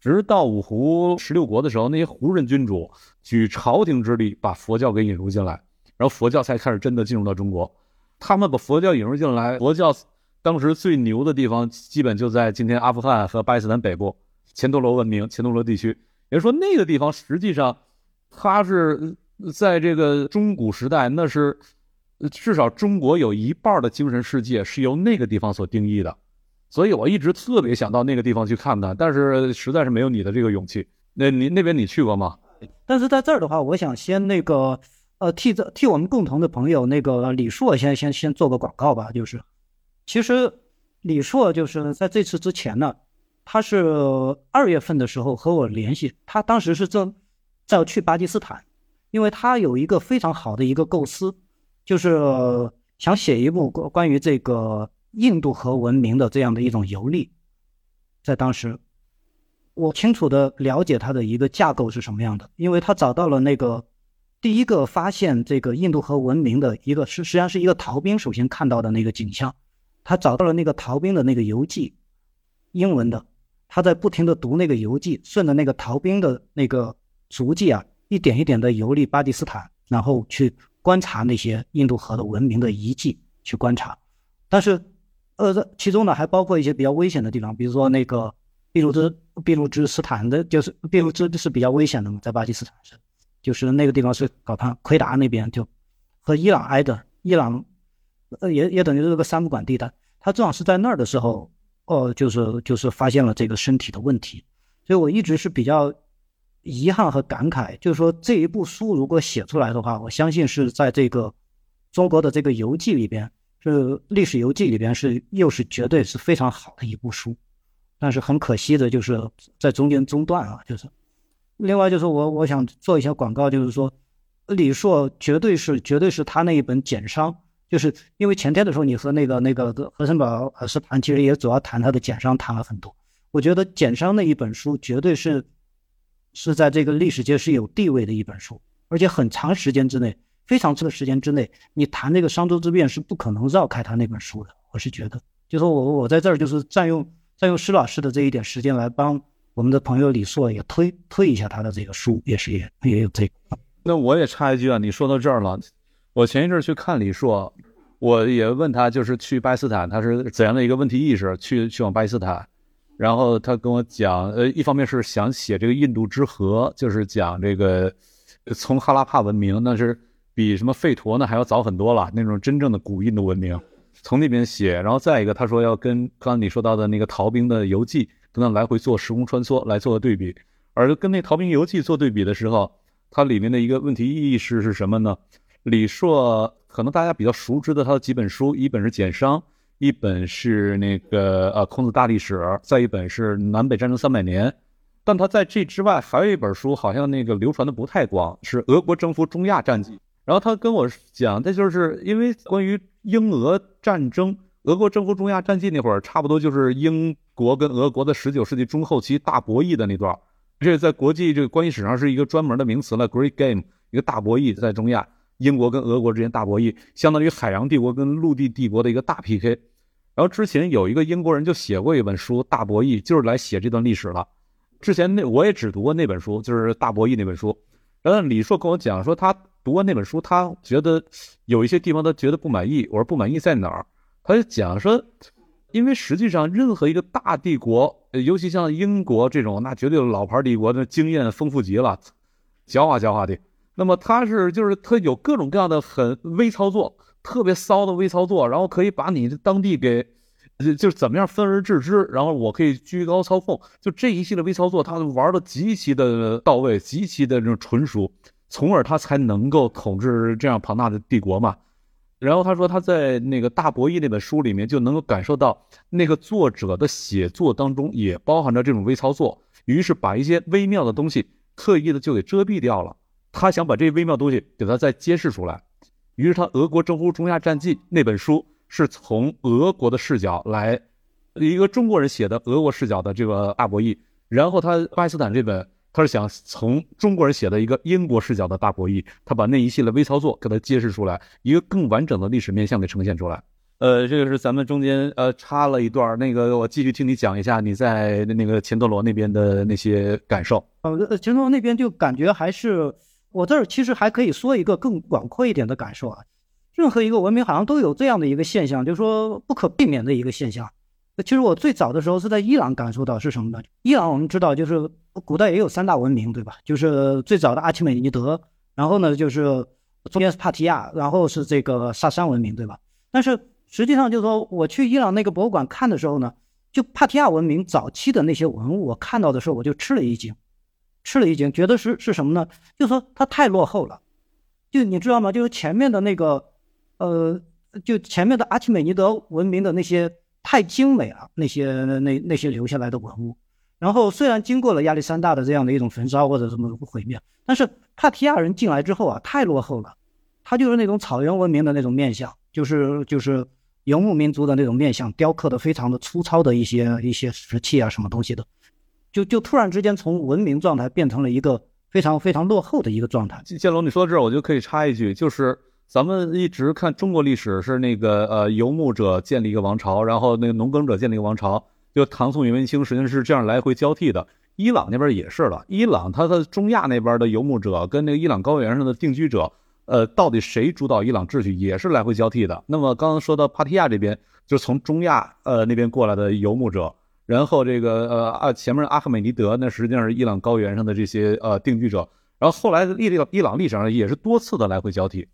直到五胡十六国的时候，那些胡人君主举朝廷之力把佛教给引入进来，然后佛教才开始真的进入到中国。他们把佛教引入进来，佛教当时最牛的地方基本就在今天阿富汗和巴基斯坦北部钱陀罗文明、钱陀罗地区。也就是说，那个地方实际上它是在这个中古时代，那是至少中国有一半的精神世界是由那个地方所定义的。所以我一直特别想到那个地方去看看，但是实在是没有你的这个勇气。那你那边你去过吗？但是在这儿的话，我想先那个，呃，替这替我们共同的朋友那个李硕先先先做个广告吧。就是，其实李硕就是在这次之前呢，他是二月份的时候和我联系，他当时是正在去巴基斯坦，因为他有一个非常好的一个构思，就是想写一部关关于这个。印度河文明的这样的一种游历，在当时，我清楚的了解它的一个架构是什么样的，因为他找到了那个第一个发现这个印度河文明的一个是实际上是一个逃兵首先看到的那个景象，他找到了那个逃兵的那个游记，英文的，他在不停的读那个游记，顺着那个逃兵的那个足迹啊，一点一点的游历巴基斯坦，然后去观察那些印度河的文明的遗迹，去观察，但是。呃，这其中呢还包括一些比较危险的地方，比如说那个俾路支俾路支斯坦的，就是俾路支是比较危险的嘛，在巴基斯坦是，就是那个地方是搞判奎达那边就和伊朗挨着，伊朗呃也也等于是个三不管地带。他正好是在那儿的时候，哦，就是就是发现了这个身体的问题，所以我一直是比较遗憾和感慨，就是说这一部书如果写出来的话，我相信是在这个中国的这个游记里边。是历史游记里边是又是绝对是非常好的一部书，但是很可惜的就是在中间中断啊，就是。另外就是我我想做一下广告，就是说李硕绝对是绝对是他那一本简商，就是因为前天的时候你和那个那个何森宝老师谈，其实也主要谈他的简商谈了很多。我觉得简商那一本书绝对是是在这个历史界是有地位的一本书，而且很长时间之内。非常长的时间之内，你谈这个商周之变是不可能绕开他那本书的。我是觉得，就说我我在这儿就是占用占用施老师的这一点时间来帮我们的朋友李硕也推推一下他的这个书，也是也也有这个。那我也插一句啊，你说到这儿了，我前一阵去看李硕，我也问他就是去巴基斯坦他是怎样的一个问题意识，去去往巴基斯坦，然后他跟我讲，呃，一方面是想写这个印度之河，就是讲这个从哈拉帕文明，那是。比什么吠陀呢还要早很多了，那种真正的古印度文明，从那边写，然后再一个，他说要跟刚刚你说到的那个逃兵的游记，跟他来回做时空穿梭来做个对比，而跟那逃兵游记做对比的时候，它里面的一个问题意识是什么呢？李硕可能大家比较熟知的他的几本书，一本是《简商》，一本是那个呃《孔子大历史》，再一本是《南北战争三百年》，但他在这之外还有一本书，好像那个流传的不太广，是《俄国征服中亚战记》。然后他跟我讲，他就是因为关于英俄战争，俄国征服中亚战记那会儿，差不多就是英国跟俄国的十九世纪中后期大博弈的那段。这在国际这个关系史上是一个专门的名词了，Great Game，一个大博弈在中亚，英国跟俄国之间大博弈，相当于海洋帝国跟陆地帝国的一个大 PK。然后之前有一个英国人就写过一本书《大博弈》，就是来写这段历史了。之前那我也只读过那本书，就是《大博弈》那本书。然后李硕跟我讲说他。读完那本书，他觉得有一些地方他觉得不满意。我说不满意在哪儿？他就讲说，因为实际上任何一个大帝国，尤其像英国这种，那绝对老牌帝国，那经验丰富极了，狡猾狡猾的。那么他是就是他有各种各样的很微操作，特别骚的微操作，然后可以把你的当地给，就是怎么样分而治之，然后我可以居高操控，就这一系列微操作，他玩的极其的到位，极其的这种纯熟。从而他才能够统治这样庞大的帝国嘛。然后他说他在那个大博弈那本书里面就能够感受到那个作者的写作当中也包含着这种微操作，于是把一些微妙的东西刻意的就给遮蔽掉了。他想把这些微妙东西给他再揭示出来。于是他《俄国征服中亚战记》那本书是从俄国的视角来，一个中国人写的俄国视角的这个大博弈。然后他巴基斯坦这本，他是想从中国人写的一个英国视角的大博弈，他把那一系列微操作给他揭示出来，一个更完整的历史面向给呈现出来。呃，这个是咱们中间呃插了一段，那个我继续听你讲一下你在那个钱德罗那边的那些感受。呃，钱德罗那边就感觉还是。我这儿其实还可以说一个更广阔一点的感受啊，任何一个文明好像都有这样的一个现象，就是说不可避免的一个现象。其实我最早的时候是在伊朗感受到是什么呢？伊朗我们知道就是古代也有三大文明，对吧？就是最早的阿契美尼德，然后呢就是中间是帕提亚，然后是这个萨珊文明，对吧？但是实际上就是说我去伊朗那个博物馆看的时候呢，就帕提亚文明早期的那些文物，我看到的时候我就吃了一惊。吃了一惊，觉得是是什么呢？就说它太落后了，就你知道吗？就是前面的那个，呃，就前面的阿奇美尼德文明的那些太精美了，那些那那些留下来的文物。然后虽然经过了亚历山大的这样的一种焚烧或者什么毁灭，但是帕提亚人进来之后啊，太落后了，他就是那种草原文明的那种面相，就是就是游牧民族的那种面相，雕刻的非常的粗糙的一些一些石器啊，什么东西的。就就突然之间从文明状态变成了一个非常非常落后的一个状态。建龙，你说到这儿，我就可以插一句，就是咱们一直看中国历史是那个呃游牧者建立一个王朝，然后那个农耕者建立一个王朝，就唐宋元明清实际上是这样来回交替的。伊朗那边也是了，伊朗它的中亚那边的游牧者跟那个伊朗高原上的定居者，呃，到底谁主导伊朗秩序也是来回交替的。那么刚刚说到帕提亚这边，就是从中亚呃那边过来的游牧者。然后这个呃啊前面阿赫美尼德那实际上是伊朗高原上的这些呃定居者，然后后来伊朗伊朗历史上也是多次的来回交替，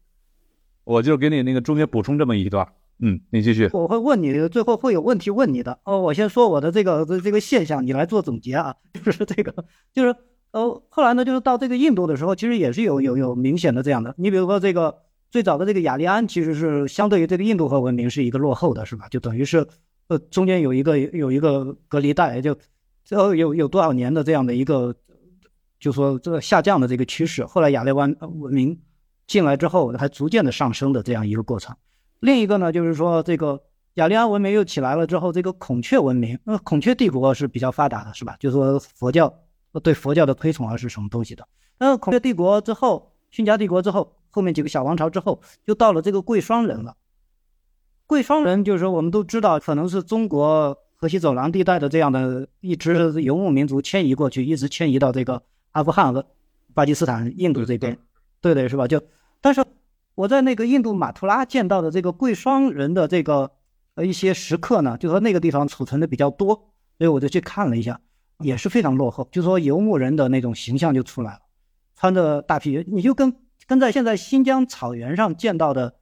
我就给你那个中间补充这么一段，嗯，你继续。我会问你，最后会有问题问你的哦。我先说我的这个这个现象，你来做总结啊。就是这个，就是呃后来呢，就是到这个印度的时候，其实也是有有有明显的这样的。你比如说这个最早的这个雅利安，其实是相对于这个印度河文明是一个落后的，是吧？就等于是。呃，中间有一个有一个隔离带，就最后有有多少年的这样的一个，就说这个下降的这个趋势。后来亚利湾文明进来之后，还逐渐的上升的这样一个过程。另一个呢，就是说这个雅利安文明又起来了之后，这个孔雀文明，那孔雀帝国是比较发达的，是吧？就说佛教对佛教的推崇啊是什么东西的？那孔雀帝国之后，逊加帝国之后，后面几个小王朝之后，就到了这个贵霜人了。贵霜人就是说，我们都知道，可能是中国河西走廊地带的这样的一支游牧民族迁移过去，一直迁移到这个阿富汗和巴基斯坦、印度这边，对对是吧？就，但是我在那个印度马图拉见到的这个贵霜人的这个呃一些石刻呢，就说那个地方储存的比较多，所以我就去看了一下，也是非常落后，就说游牧人的那种形象就出来了，穿着大皮，你就跟跟在现在新疆草原上见到的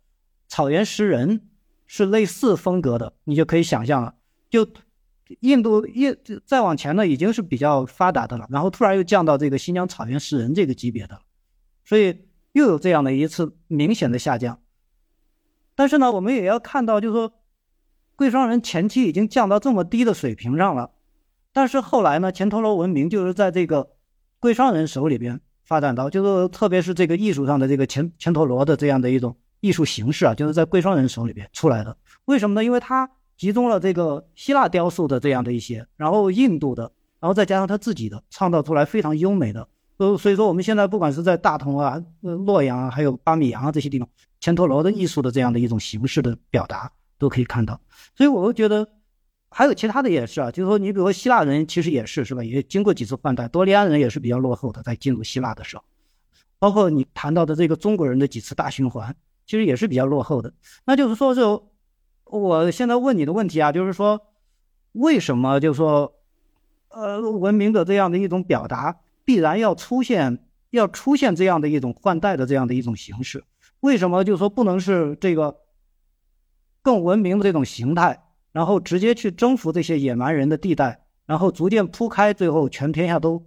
草原石人。是类似风格的，你就可以想象了。就印度印再往前呢，已经是比较发达的了，然后突然又降到这个新疆草原石人这个级别的了，所以又有这样的一次明显的下降。但是呢，我们也要看到，就是说贵霜人前期已经降到这么低的水平上了，但是后来呢，前陀罗文明就是在这个贵霜人手里边发展到，就是特别是这个艺术上的这个前前陀罗的这样的一种。艺术形式啊，就是在贵霜人手里边出来的。为什么呢？因为它集中了这个希腊雕塑的这样的一些，然后印度的，然后再加上他自己的，创造出来非常优美的。呃，所以说我们现在不管是在大同啊、洛阳啊，还有巴米扬啊这些地方，钱陀罗的艺术的这样的一种形式的表达都可以看到。所以我会觉得，还有其他的也是啊，就是说你比如说希腊人其实也是是吧？也经过几次换代，多利安人也是比较落后的，在进入希腊的时候，包括你谈到的这个中国人的几次大循环。其实也是比较落后的，那就是说，就我现在问你的问题啊，就是说，为什么就是说，呃，文明的这样的一种表达必然要出现，要出现这样的一种换代的这样的一种形式？为什么就是说不能是这个更文明的这种形态，然后直接去征服这些野蛮人的地带，然后逐渐铺开，最后全天下都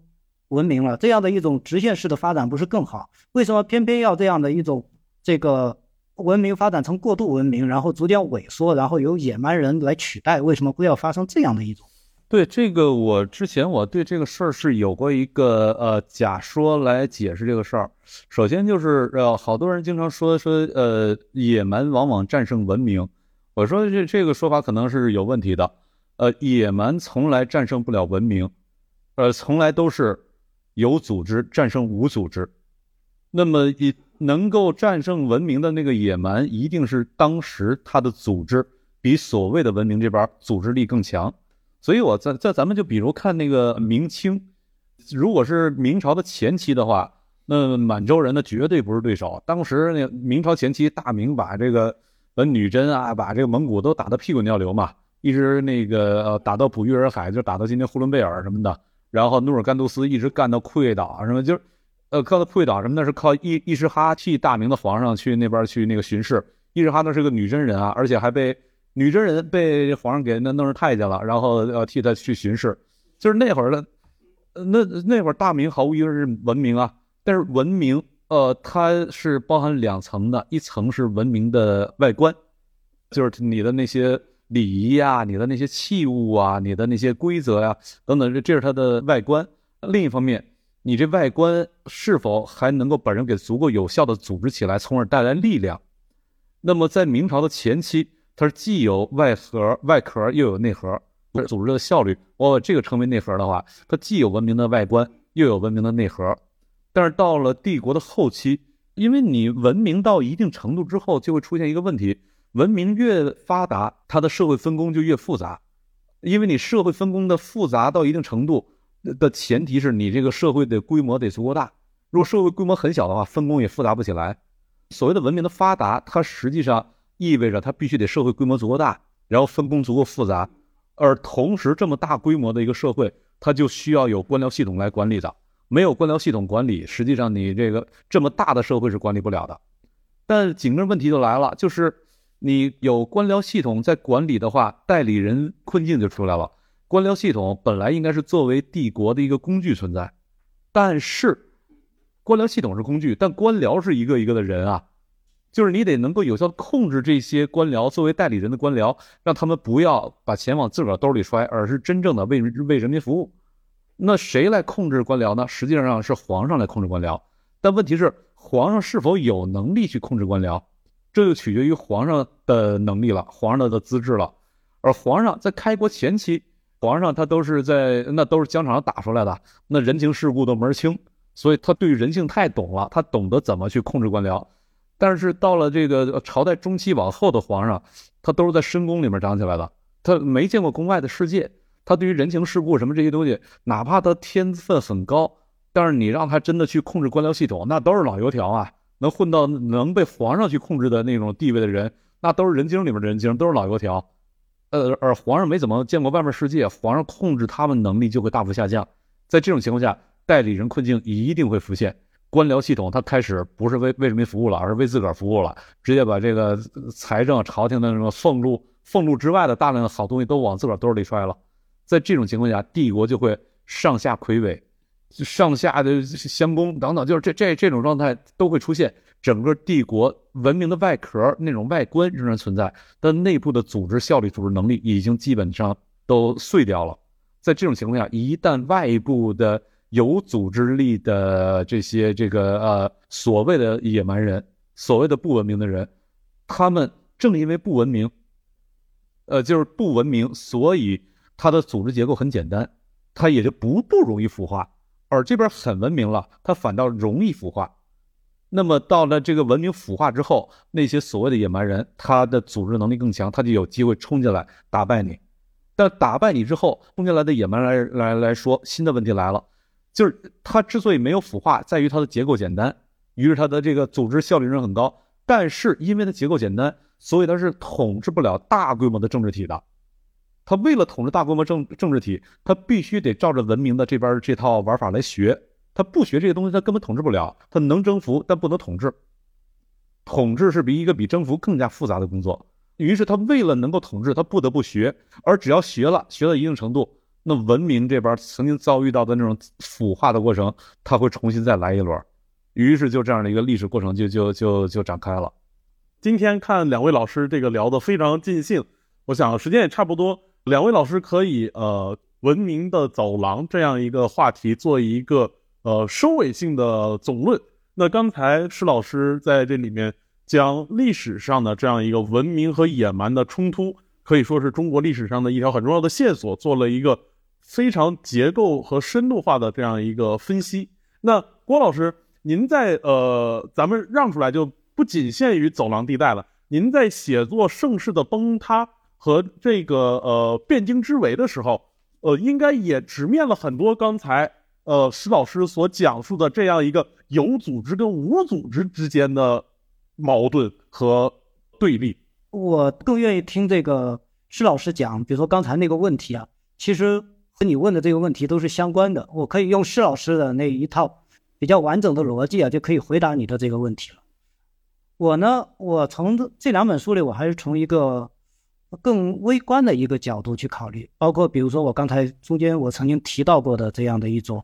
文明了？这样的一种直线式的发展不是更好？为什么偏偏要这样的一种这个？文明发展成过度文明，然后逐渐萎缩，然后由野蛮人来取代，为什么会要发生这样的一种对这个，我之前我对这个事儿是有过一个呃假说来解释这个事儿。首先就是呃，好多人经常说说呃，野蛮往往战胜文明。我说这这个说法可能是有问题的。呃，野蛮从来战胜不了文明，呃，从来都是有组织战胜无组织。那么一能够战胜文明的那个野蛮，一定是当时他的组织比所谓的文明这边组织力更强。所以，我在在咱们就比如看那个明清，如果是明朝的前期的话，那满洲人呢绝对不是对手。当时那明朝前期，大明把这个把女真啊，把这个蒙古都打得屁滚尿流嘛，一直那个呃打到捕鱼洱海，就打到今天呼伦贝尔什么的。然后努尔干杜斯一直干到库页岛什么，就是呃靠的库页岛什么，那是靠伊伊什哈替大明的皇上去那边去那个巡视。伊什哈那是个女真人啊，而且还被。女真人被皇上给那弄成太监了，然后要替他去巡视，就是那会儿的，那那会儿大明毫无疑问是文明啊，但是文明，呃，它是包含两层的，一层是文明的外观，就是你的那些礼仪呀，你的那些器物啊，你的那些规则呀等等，这这是它的外观。另一方面，你这外观是否还能够把人给足够有效的组织起来，从而带来力量？那么在明朝的前期。它是既有外核、外壳，又有内核，组织的效率。我把这个称为内核的话，它既有文明的外观，又有文明的内核。但是到了帝国的后期，因为你文明到一定程度之后，就会出现一个问题：文明越发达，它的社会分工就越复杂。因为你社会分工的复杂到一定程度的前提是你这个社会的规模得足够大。如果社会规模很小的话，分工也复杂不起来。所谓的文明的发达，它实际上。意味着它必须得社会规模足够大，然后分工足够复杂，而同时这么大规模的一个社会，它就需要有官僚系统来管理的。没有官僚系统管理，实际上你这个这么大的社会是管理不了的。但紧跟问题就来了，就是你有官僚系统在管理的话，代理人困境就出来了。官僚系统本来应该是作为帝国的一个工具存在，但是官僚系统是工具，但官僚是一个一个的人啊。就是你得能够有效控制这些官僚，作为代理人的官僚，让他们不要把钱往自个儿兜里揣，而是真正的为为人民服务。那谁来控制官僚呢？实际上是皇上来控制官僚。但问题是，皇上是否有能力去控制官僚，这就取决于皇上的能力了，皇上的资质了。而皇上在开国前期，皇上他都是在那都是疆场上打出来的，那人情世故都门儿清，所以他对人性太懂了，他懂得怎么去控制官僚。但是到了这个朝代中期往后的皇上，他都是在深宫里面长起来的，他没见过宫外的世界，他对于人情世故什么这些东西，哪怕他天分很高，但是你让他真的去控制官僚系统，那都是老油条啊，能混到能被皇上去控制的那种地位的人，那都是人精里面的人精，都是老油条。呃，而皇上没怎么见过外面世界，皇上控制他们能力就会大幅下降，在这种情况下，代理人困境一定会浮现。官僚系统，它开始不是为为人民服务了，而是为自个儿服务了，直接把这个财政、朝廷的什么俸禄、俸禄之外的大量的好东西都往自个儿兜里揣了。在这种情况下，帝国就会上下魁违，上下的相攻等等，就是这这这种状态都会出现。整个帝国文明的外壳那种外观仍然存在，但内部的组织效率、组织能力已经基本上都碎掉了。在这种情况下，一旦外部的有组织力的这些这个呃所谓的野蛮人，所谓的不文明的人，他们正因为不文明，呃，就是不文明，所以他的组织结构很简单，他也就不不容易腐化。而这边很文明了，他反倒容易腐化。那么到了这个文明腐化之后，那些所谓的野蛮人，他的组织能力更强，他就有机会冲进来打败你。但打败你之后，冲进来的野蛮人来来来说，新的问题来了。就是它之所以没有腐化，在于它的结构简单，于是它的这个组织效率仍很高。但是因为它结构简单，所以它是统治不了大规模的政治体的。它为了统治大规模政政治体，它必须得照着文明的这边这套玩法来学。他不学这些东西，他根本统治不了。他能征服，但不能统治。统治是比一个比征服更加复杂的工作。于是他为了能够统治，他不得不学。而只要学了，学到一定程度。那文明这边曾经遭遇到的那种腐化的过程，它会重新再来一轮，于是就这样的一个历史过程就就就就展开了。今天看两位老师这个聊得非常尽兴，我想时间也差不多，两位老师可以呃文明的走廊这样一个话题做一个呃收尾性的总论。那刚才施老师在这里面将历史上的这样一个文明和野蛮的冲突，可以说是中国历史上的一条很重要的线索，做了一个非常结构和深度化的这样一个分析。那郭老师，您在呃，咱们让出来就不仅限于走廊地带了。您在写作盛世的崩塌和这个呃汴京之围的时候，呃，应该也直面了很多刚才呃施老师所讲述的这样一个有组织跟无组织之间的矛盾和对立。我更愿意听这个施老师讲，比如说刚才那个问题啊，其实和你问的这个问题都是相关的。我可以用施老师的那一套比较完整的逻辑啊，就可以回答你的这个问题了。我呢，我从这两本书里，我还是从一个更微观的一个角度去考虑，包括比如说我刚才中间我曾经提到过的这样的一种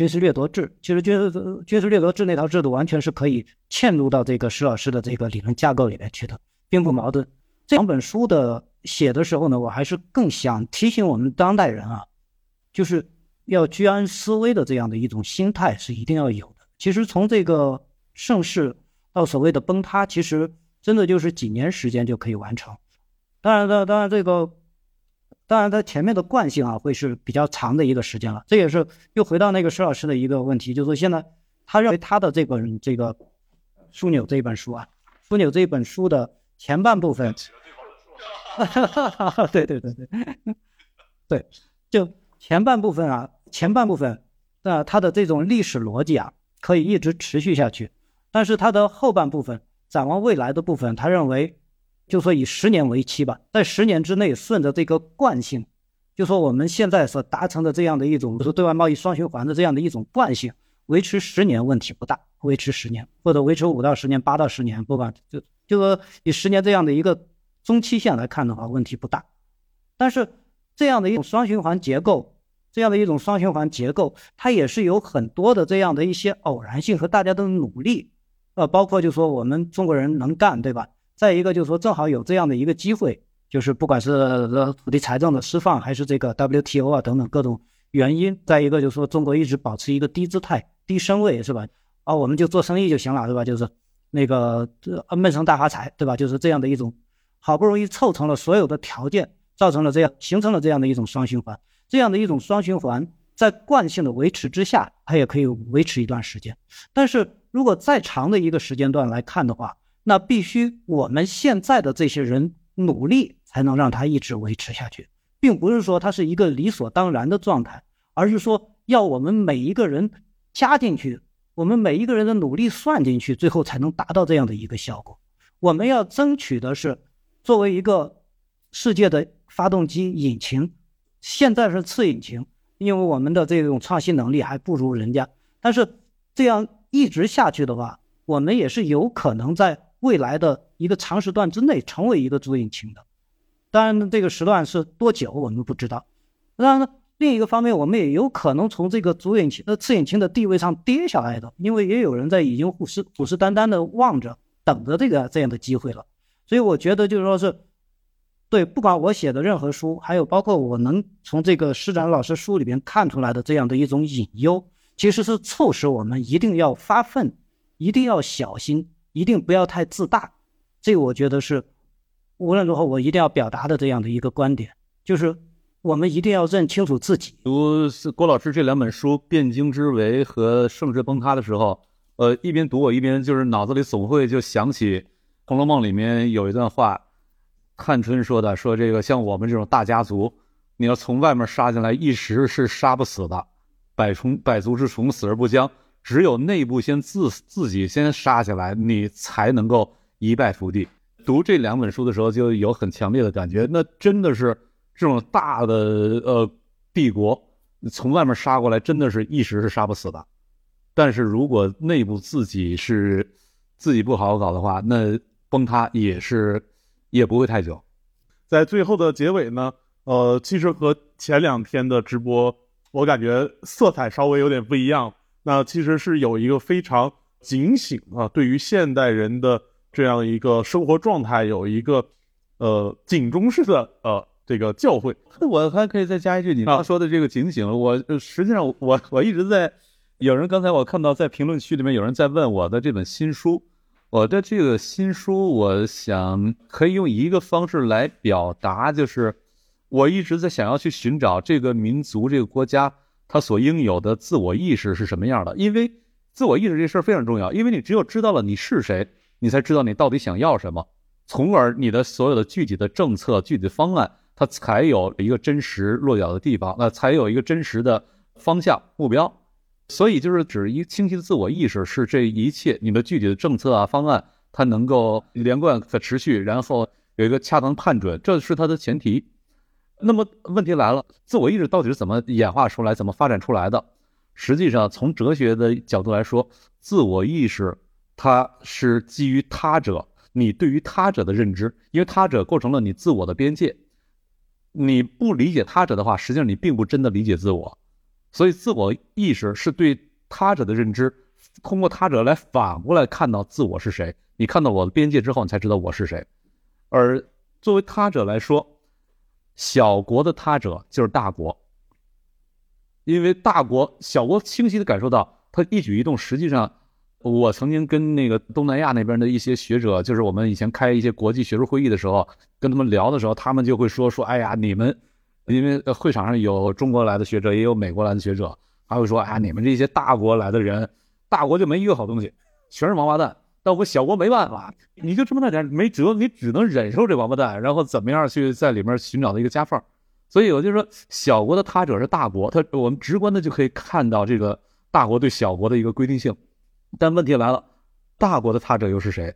军事掠夺制，其实军事军事掠夺制那套制度完全是可以嵌入到这个施老师的这个理论架构里面去的，并不矛盾。这两本书的写的时候呢，我还是更想提醒我们当代人啊，就是要居安思危的这样的一种心态是一定要有的。其实从这个盛世。到所谓的崩塌，其实真的就是几年时间就可以完成。当然，的，当然这个，当然它前面的惯性啊，会是比较长的一个时间了。这也是又回到那个施老师的一个问题，就是说现在他认为他的这本这个《枢纽》这一本书啊，《枢纽》这一本书的前半部分，哈哈哈对对对对，对，就前半部分啊，前半部分，那它的这种历史逻辑啊，可以一直持续下去。但是它的后半部分展望未来的部分，他认为，就说以十年为期吧，在十年之内，顺着这个惯性，就说我们现在所达成的这样的一种，就是对外贸易双循环的这样的一种惯性，维持十年问题不大，维持十年或者维持五到十年、八到十年，不管就就说以十年这样的一个中期线来看的话，问题不大。但是这样的一种双循环结构。这样的一种双循环结构，它也是有很多的这样的一些偶然性和大家的努力，呃，包括就说我们中国人能干，对吧？再一个就是说正好有这样的一个机会，就是不管是土地财政的释放，还是这个 WTO 啊等等各种原因，再一个就是说中国一直保持一个低姿态、低身位，是吧？啊，我们就做生意就行了，是吧？就是那个闷声大发财，对吧？就是这样的一种，好不容易凑成了所有的条件，造成了这样形成了这样的一种双循环。这样的一种双循环，在惯性的维持之下，它也可以维持一段时间。但是如果再长的一个时间段来看的话，那必须我们现在的这些人努力，才能让它一直维持下去，并不是说它是一个理所当然的状态，而是说要我们每一个人加进去，我们每一个人的努力算进去，最后才能达到这样的一个效果。我们要争取的是，作为一个世界的发动机引擎。现在是次引擎，因为我们的这种创新能力还不如人家。但是这样一直下去的话，我们也是有可能在未来的一个长时段之内成为一个主引擎的。当然，这个时段是多久我们不知道。当然，另一个方面，我们也有可能从这个主引擎、呃次引擎的地位上跌下来的，因为也有人在已经虎视虎视眈眈的望着、等着这个这样的机会了。所以，我觉得就是说是。对，不管我写的任何书，还有包括我能从这个施展老师书里边看出来的这样的一种隐忧，其实是促使我们一定要发奋，一定要小心，一定不要太自大。这个我觉得是无论如何我一定要表达的这样的一个观点，就是我们一定要认清楚自己。读郭老师这两本书《汴京之围》和《盛世崩塌》的时候，呃，一边读我一边就是脑子里总会就想起《红楼梦》里面有一段话。探春说的：“说这个像我们这种大家族，你要从外面杀进来，一时是杀不死的。百虫百足之虫，死而不僵。只有内部先自自己先杀起来，你才能够一败涂地。”读这两本书的时候，就有很强烈的感觉。那真的是这种大的呃帝国，从外面杀过来，真的是一时是杀不死的。但是如果内部自己是自己不好好搞的话，那崩塌也是。也不会太久，在最后的结尾呢，呃，其实和前两天的直播，我感觉色彩稍微有点不一样。那其实是有一个非常警醒啊，对于现代人的这样一个生活状态，有一个呃警钟式的呃这个教诲。我还可以再加一句，你刚刚说的这个警醒，我呃实际上我我一直在，有人刚才我看到在评论区里面有人在问我的这本新书，我的这个新书，我想可以用一个方式来表达，就是我一直在想要去寻找这个民族这个国家他所应有的自我意识是什么样的，因为自我意识这事儿非常重要，因为你只有知道了你是谁，你才知道你到底想要什么，从而你的所有的具体的政策、具体的方案。它才有一个真实落脚的地方，那才有一个真实的方向目标。所以，就是指一清晰的自我意识，是这一切你的具体的政策啊方案，它能够连贯可持续，然后有一个恰当判准，这是它的前提。那么问题来了，自我意识到底是怎么演化出来、怎么发展出来的？实际上，从哲学的角度来说，自我意识它是基于他者，你对于他者的认知，因为他者构成了你自我的边界。你不理解他者的话，实际上你并不真的理解自我，所以自我意识是对他者的认知，通过他者来反过来看到自我是谁。你看到我的边界之后，你才知道我是谁。而作为他者来说，小国的他者就是大国，因为大国小国清晰的感受到他一举一动，实际上。我曾经跟那个东南亚那边的一些学者，就是我们以前开一些国际学术会议的时候，跟他们聊的时候，他们就会说说，哎呀，你们，因为会场上有中国来的学者，也有美国来的学者，他会说，哎，你们这些大国来的人，大国就没一个好东西，全是王八蛋。但我小国没办法，你就这么大点没辙，你只能忍受这王八蛋，然后怎么样去在里面寻找的一个夹缝。所以我就说，小国的他者是大国，他我们直观的就可以看到这个大国对小国的一个规定性。但问题来了，大国的他者又是谁？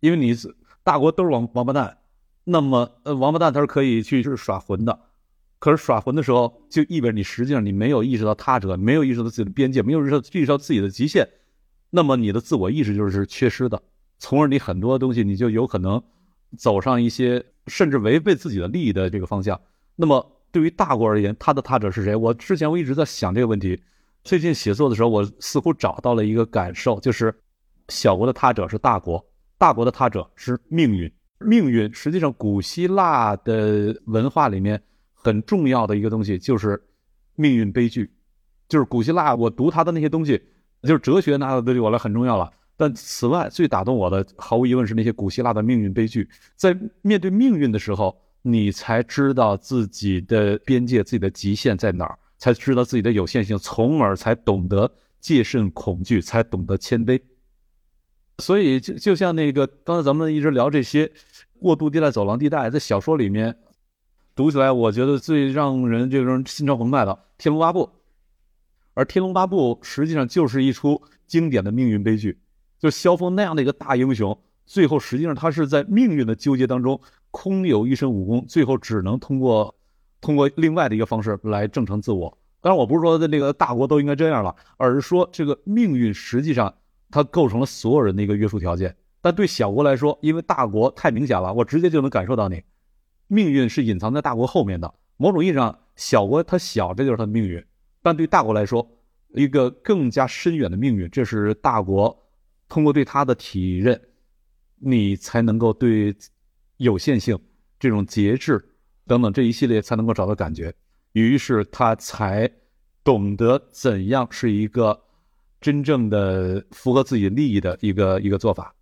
因为你是大国都是王王八蛋，那么呃，王八蛋他是可以去是耍混的，可是耍混的时候，就意味着你实际上你没有意识到他者，没有意识到自己的边界，没有意识到意识到自己的极限，那么你的自我意识就是缺失的，从而你很多东西你就有可能走上一些甚至违背自己的利益的这个方向。那么对于大国而言，他的他者是谁？我之前我一直在想这个问题。最近写作的时候，我似乎找到了一个感受，就是小国的他者是大国，大国的他者是命运。命运实际上，古希腊的文化里面很重要的一个东西就是命运悲剧。就是古希腊，我读他的那些东西，就是哲学那对我来很重要了。但此外，最打动我的，毫无疑问是那些古希腊的命运悲剧。在面对命运的时候，你才知道自己的边界、自己的极限在哪儿。才知道自己的有限性，从而才懂得戒慎恐惧，才懂得谦卑。所以，就就像那个刚才咱们一直聊这些过渡地带、走廊地带，在小说里面读起来，我觉得最让人这种心潮澎湃的《天龙八部》，而《天龙八部》实际上就是一出经典的命运悲剧。就萧峰那样的一个大英雄，最后实际上他是在命运的纠结当中，空有一身武功，最后只能通过。通过另外的一个方式来正成自我。当然，我不是说的那个大国都应该这样了，而是说这个命运实际上它构成了所有人的一个约束条件。但对小国来说，因为大国太明显了，我直接就能感受到你命运是隐藏在大国后面的。某种意义上，小国它小，这就是它的命运；但对大国来说，一个更加深远的命运，这是大国通过对它的体认，你才能够对有限性这种节制。等等这一系列才能够找到感觉，于是他才懂得怎样是一个真正的符合自己利益的一个一个做法。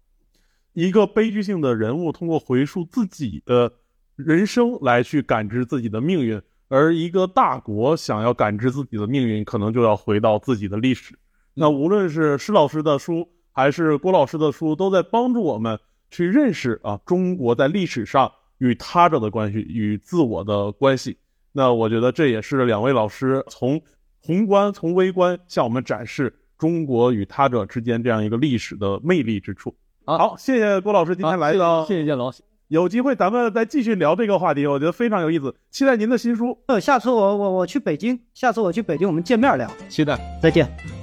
一个悲剧性的人物通过回溯自己的人生来去感知自己的命运，而一个大国想要感知自己的命运，可能就要回到自己的历史。那无论是施老师的书还是郭老师的书，都在帮助我们去认识啊中国在历史上。与他者的关系，与自我的关系，那我觉得这也是两位老师从宏观、从微观向我们展示中国与他者之间这样一个历史的魅力之处。好，谢谢郭老师今天来到，谢谢建龙。有机会咱们再继续聊这个话题，我觉得非常有意思。期待您的新书。呃，下次我我我去北京，下次我去北京我们见面聊。期待，再见。